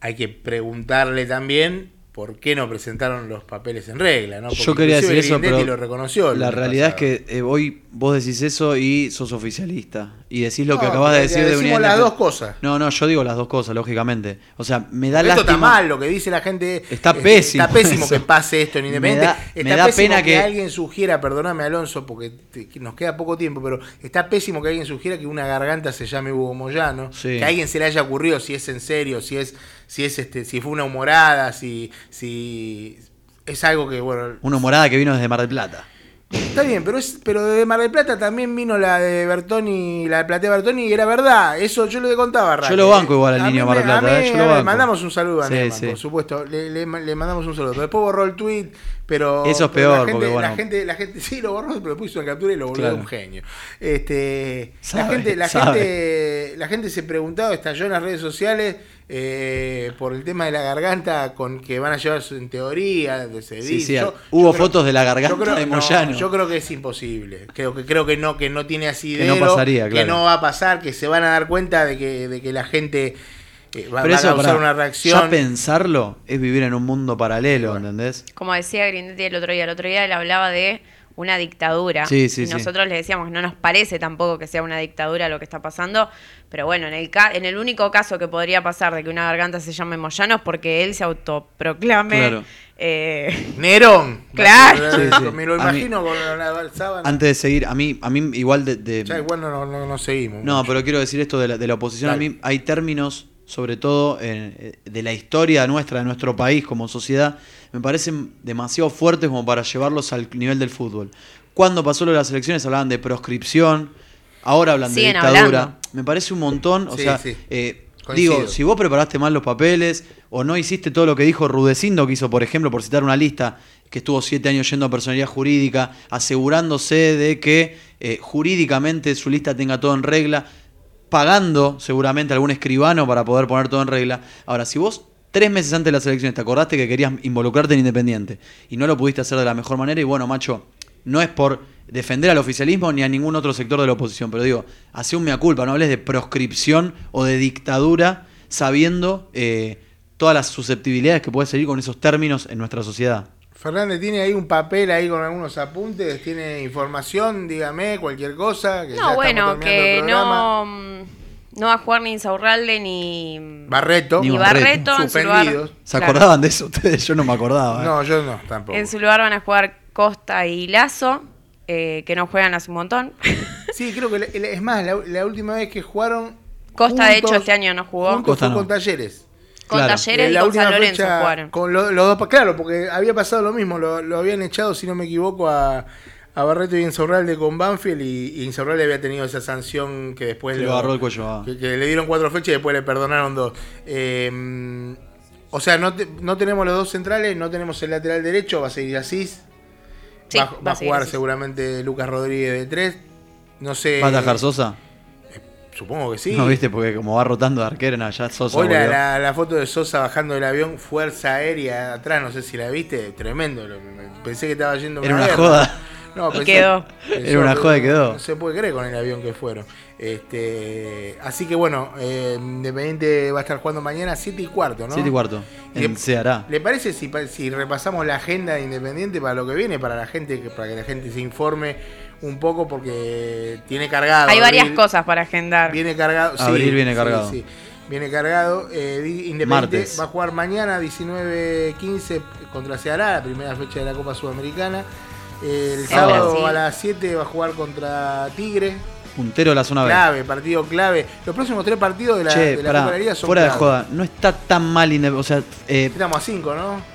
hay que preguntarle también por qué no presentaron los papeles en regla. ¿no? Porque Yo quería decir eso, Grindetti pero lo reconoció. la realidad pasado. es que eh, hoy vos decís eso y sos oficialista. Y decís lo que acabas de decir de unidad las dos cosas. No, no, yo digo las dos cosas, lógicamente. O sea, me da Esto está mal, lo que dice la gente. Está pésimo Está pésimo eso. que pase esto en Me Independiente. está me da pésimo pena que, que- alguien sugiera, perdóname Alonso, porque te- nos queda poco tiempo, pero está pésimo que alguien sugiera que una garganta se llame Hugo Moyano. Sí. Que a alguien se le haya ocurrido si es en serio, si es, si es este, si fue una humorada, si, si es algo que, bueno, Una morada que vino desde Mar del Plata. Está bien, pero es, pero de Mar del Plata también vino la de Bertoni, la de Platea Bertoni y era verdad. Eso yo le contaba Raquel, Yo lo banco igual al A niño Mar del Plata, mí, eh, yo lo banco. mandamos un saludo a Sí, por supuesto. Le, le- le mandamos un saludo. Pero después borró el tweet, pero. Eso es pero peor, la gente, porque, bueno. La gente, la gente, sí, lo borró, pero puso una captura y lo volvió Claro. un genio. Este, la, gente, la, sabe. gente, la gente se preguntaba, estalló en las redes sociales. eh, por el tema de la garganta con que van a llevar en teoría de Sí, Cedil. sí, Yo- hubo yo creo- fotos de la garganta creo- de no, Moyano. yo creo que es imposible. Creo que creo que no que no tiene asidero, Que no pasaría, que claro. no va a pasar, que se van a dar cuenta de que, de que la gente eh, va, Pero va a eso, causar una reacción. ya pensarlo es vivir en un mundo paralelo, ¿entendés? Como decía Grindetti el otro día, el otro día él hablaba de una dictadura. Sí, sí, y sí. nosotros le decíamos, no nos parece tampoco que sea una dictadura lo que está pasando, pero bueno, en el, ca- en el único caso que podría pasar de que una garganta se llame Moyano es porque él se autoproclame. Claro. eh, Nerón. Claro. Sí, sí. Me lo A mí- imagino con la, sábana. Antes de seguir, a mí, a mí igual de... de- ya igual no, no, no- no seguimos. No, mucho. pero quiero decir esto de la, de la oposición. Dale. A mí hay términos, sobre todo eh, de la historia nuestra, de nuestro país como sociedad, me parecen demasiado fuertes como para llevarlos al nivel del fútbol. Cuando pasó lo de las elecciones hablaban de proscripción, ahora hablan de dictadura. hablando. Me parece un montón. O Sí, sea, sí. eh, digo, si vos preparaste mal los papeles o no hiciste todo lo que dijo Rudecindo, que hizo, por ejemplo, por citar una lista, que estuvo siete años yendo a personalidad jurídica, asegurándose de que eh, jurídicamente su lista tenga todo en regla, pagando seguramente algún escribano para poder poner todo en regla. Ahora, si vos tres meses antes de las elecciones te acordaste que querías involucrarte en Independiente y no lo pudiste hacer de la mejor manera, y bueno, macho, no es por defender al oficialismo ni a ningún otro sector de la oposición, pero digo, hace un mea culpa, no hables de proscripción o de dictadura sabiendo eh, todas las susceptibilidades que puede salir con esos términos en nuestra sociedad. Fernández tiene ahí un papel ahí con algunos apuntes, tiene información, dígame, cualquier cosa. Que no, bueno, que no, mm, no va a jugar ni Insaurralde ni, Barreto, Ni Barreto. Barreto. En su lugar, suspendidos. ¿Se Claro. acordaban de eso ustedes? Yo no me acordaba. ¿eh? No, yo no, tampoco. En su lugar van a jugar Costa y Lazo, eh, que no juegan hace un montón. Sí, creo que es más, la, la última vez que jugaron. Costa, de hecho, este año no jugó. Costa fue no. con Talleres. Con Claro. Talleres En y la con San Lorenzo fecha, jugaron. Con lo- los dos, claro, porque había pasado lo mismo, lo, lo habían echado, si no me equivoco, a, a Barreto y Insaurralde con Banfield y, y Insaurralde había tenido esa sanción que después lo agarró el cuello. ah. que, que le dieron cuatro fechas y después le perdonaron dos. Eh, o sea, no, te- no tenemos los dos centrales, no tenemos el lateral derecho, va a seguir Asís. Sí, va, va va a jugar Asís. seguramente Lucas Rodríguez de tres. No sé. ¿Va a atajar Sosa? Supongo que sí. No, viste, porque como va rotando de arquero, no, ya Sosa. Hoy la, la- la foto de Sosa bajando del avión, fuerza aérea atrás, no sé si la viste, tremendo. Pensé que estaba yendo Era una guerra. joda. No, Y quedó. Era una joda y quedó. No se puede creer con el avión que fueron. Este, así que bueno, eh, Independiente va a estar jugando mañana 7 y cuarto, ¿no? 7 y cuarto. Y En de- Ceará. ¿Le parece si, pa- si repasamos la agenda de Independiente para lo que viene, para la gente, que- para que la gente se informe un poco porque tiene cargado. Hay varias abril. cosas para agendar. Viene cargado. sí, Abril viene cargado. sí. Viene cargado. Eh, di- Independiente Martes. va a jugar mañana 19-15 contra Ceará, la primera fecha de la Copa Sudamericana. El sábado a las 7 va a jugar contra Tigre. Puntero de la zona B. Clave, partido clave. Los próximos tres partidos de la, Che, de la pará, son fuera de joda, no está tan mal. O sea, eh, Estamos a 5, ¿no?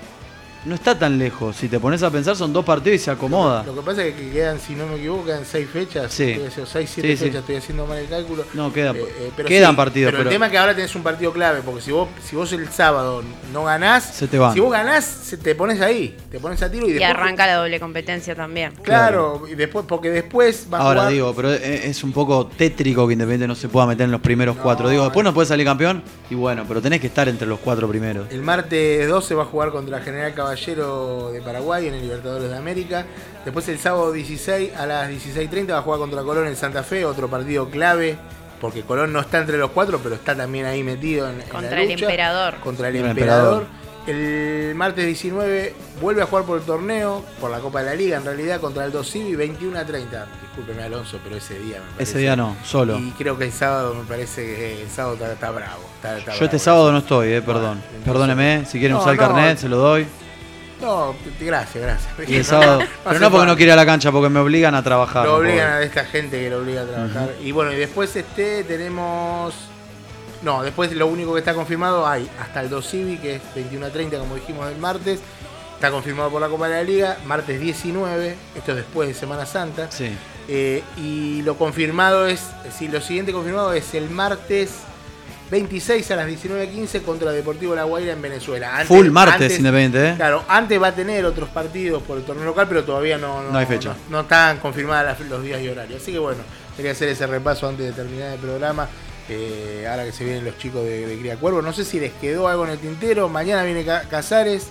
No está tan lejos. Si te pones a pensar, son dos partidos y se acomoda. Lo que pasa es que quedan, si no me equivoco, quedan seis fechas. Sí. Estoy haciendo seis, siete Sí, sí. fechas, estoy haciendo mal el cálculo. No, queda- pero quedan sí, partidos, Pero, pero- el tema es que ahora tenés un partido clave, porque si vos, si vos el sábado no ganás, Se te van. si vos ganás, se- te pones ahí, te pones a tiro y Y después. arranca la doble competencia también. Claro, y después, porque después va a Ahora jugar. digo, pero es, es un poco tétrico que Independiente no se pueda meter en los primeros cuatro. Digo, después no puede salir campeón y bueno, pero tenés que estar entre los cuatro primeros. El martes 12 va a jugar contra General Caballero de Paraguay en el Libertadores de América. Después el sábado 16 a las 16.30 va a jugar contra Colón en Santa Fe, otro partido clave, porque Colón no está entre los cuatro, pero está también ahí metido en, en la Contra el emperador. Contra el El emperador. El martes 19 vuelve a jugar por el torneo, por la Copa de la Liga en realidad, contra el 2 Civi 21 a 30. Discúlpeme Alonso, pero ese día me parece. Ese día no, solo. Y creo que el sábado me parece que el sábado está, está bravo. está- está Yo bravo. este sábado no estoy, eh, perdón. entonces- Perdóneme, si quieren No, usar el no. carnet, se lo doy. No, gracias, gracias. Y el sábado. hace Pero no porque no quiere ir a la cancha, porque me obligan a trabajar. Lo obligan a esta gente que lo obliga a trabajar. Y bueno, y después este tenemos. No, después lo único que está confirmado hay hasta el 2 Civi, que es 21 a 30, como dijimos el martes. Está confirmado por la Copa de la Liga, martes 19, esto es después de Semana Santa. Sí. Eh, y lo confirmado es, decir, lo siguiente confirmado es el martes 26 a las 19.15 contra Deportivo La Guaira en Venezuela. Antes- Full martes antes- Independiente, ¿eh? Claro, antes va a tener otros partidos por el torneo local, pero todavía no, No hay fecha. No, no están confirmadas las- los días y horarios. Así que bueno, quería hacer ese repaso antes de terminar el programa. eh, ahora que se vienen los chicos de, de Cría Cuervo. No sé si les quedó algo en el tintero. Mañana viene Ca- Casares.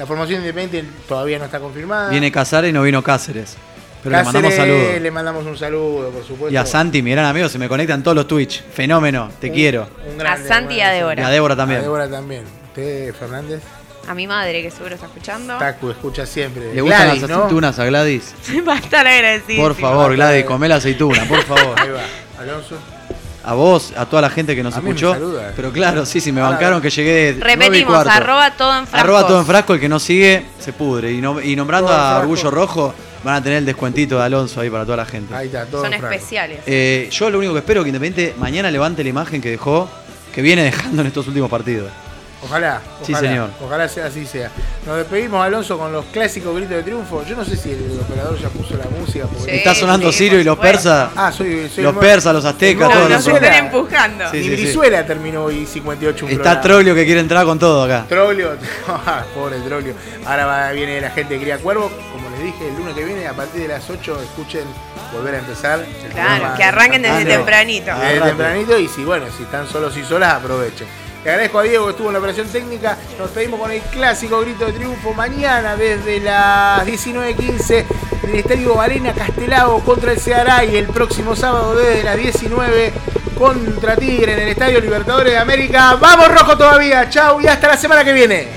La formación independiente todavía no está confirmada. Viene Casares y no vino Cáceres. Pero le mandamos saludos. Le mandamos un saludo, por supuesto. Y a Santi, mi gran amigo, se me conectan todos los Twitch. Fenómeno, te Un- quiero. un grande, A Santi y a Débora. Y a Débora también. A Débora también. Usted, Fernández, A mi madre, que seguro está escuchando. Tacu, escucha siempre. ¿Le gustan Gladys, las ¿no? aceitunas a Gladys? Va a estar agradecido. Por favor, Gladys, comé la aceituna, por favor. Ahí va. Alonso. A vos, a toda la gente que nos A mí me escuchó. saluda. Pero claro, sí, sí, me Ahora- bancaron que llegué. Repetimos, arroba todo en frascos. Arroba todo en frasco, el que no sigue se pudre. Y, no- y nombrando a frasco. Orgullo Rojo, van a tener el descuentito de Alonso ahí para toda la gente. Ahí está, todo Son franco. especiales. Eh, yo lo único que espero es que Independiente mañana levante la imagen que dejó, que viene dejando en estos últimos partidos. Ojalá, Sí, ojalá, señor. Ojalá sea así sea. Nos despedimos, Alonso, con los clásicos gritos de triunfo. Yo no sé si el operador ya puso la música. Porque... Sí. Está sonando sí, Sirio y los persas. Ah, soy, soy Los persas, los aztecas, No, todos no Nos nosotros. están empujando. Sí, sí, sí. Brizuela terminó hoy 58 un Está programa. Troglio que quiere entrar con todo acá. Troglio, Ah, pobre Troglio. Ahora va- viene la gente de Cría Cuervo. Les dije, el lunes que viene, a partir de las 8, escuchen volver a empezar. el Claro, que arranquen desde tempranito. Desde tempranito y si bueno, si están solos y solas, aprovechen. Le agradezco a Diego que estuvo en la operación técnica. Nos pedimos con el clásico grito de triunfo mañana desde las 19.15 en el Estadio Arena Castelao contra el Ceará y el próximo sábado desde las 19 contra Tigre en el Estadio Libertadores de América. ¡Vamos rojo todavía! ¡Chau! Y hasta la semana que viene.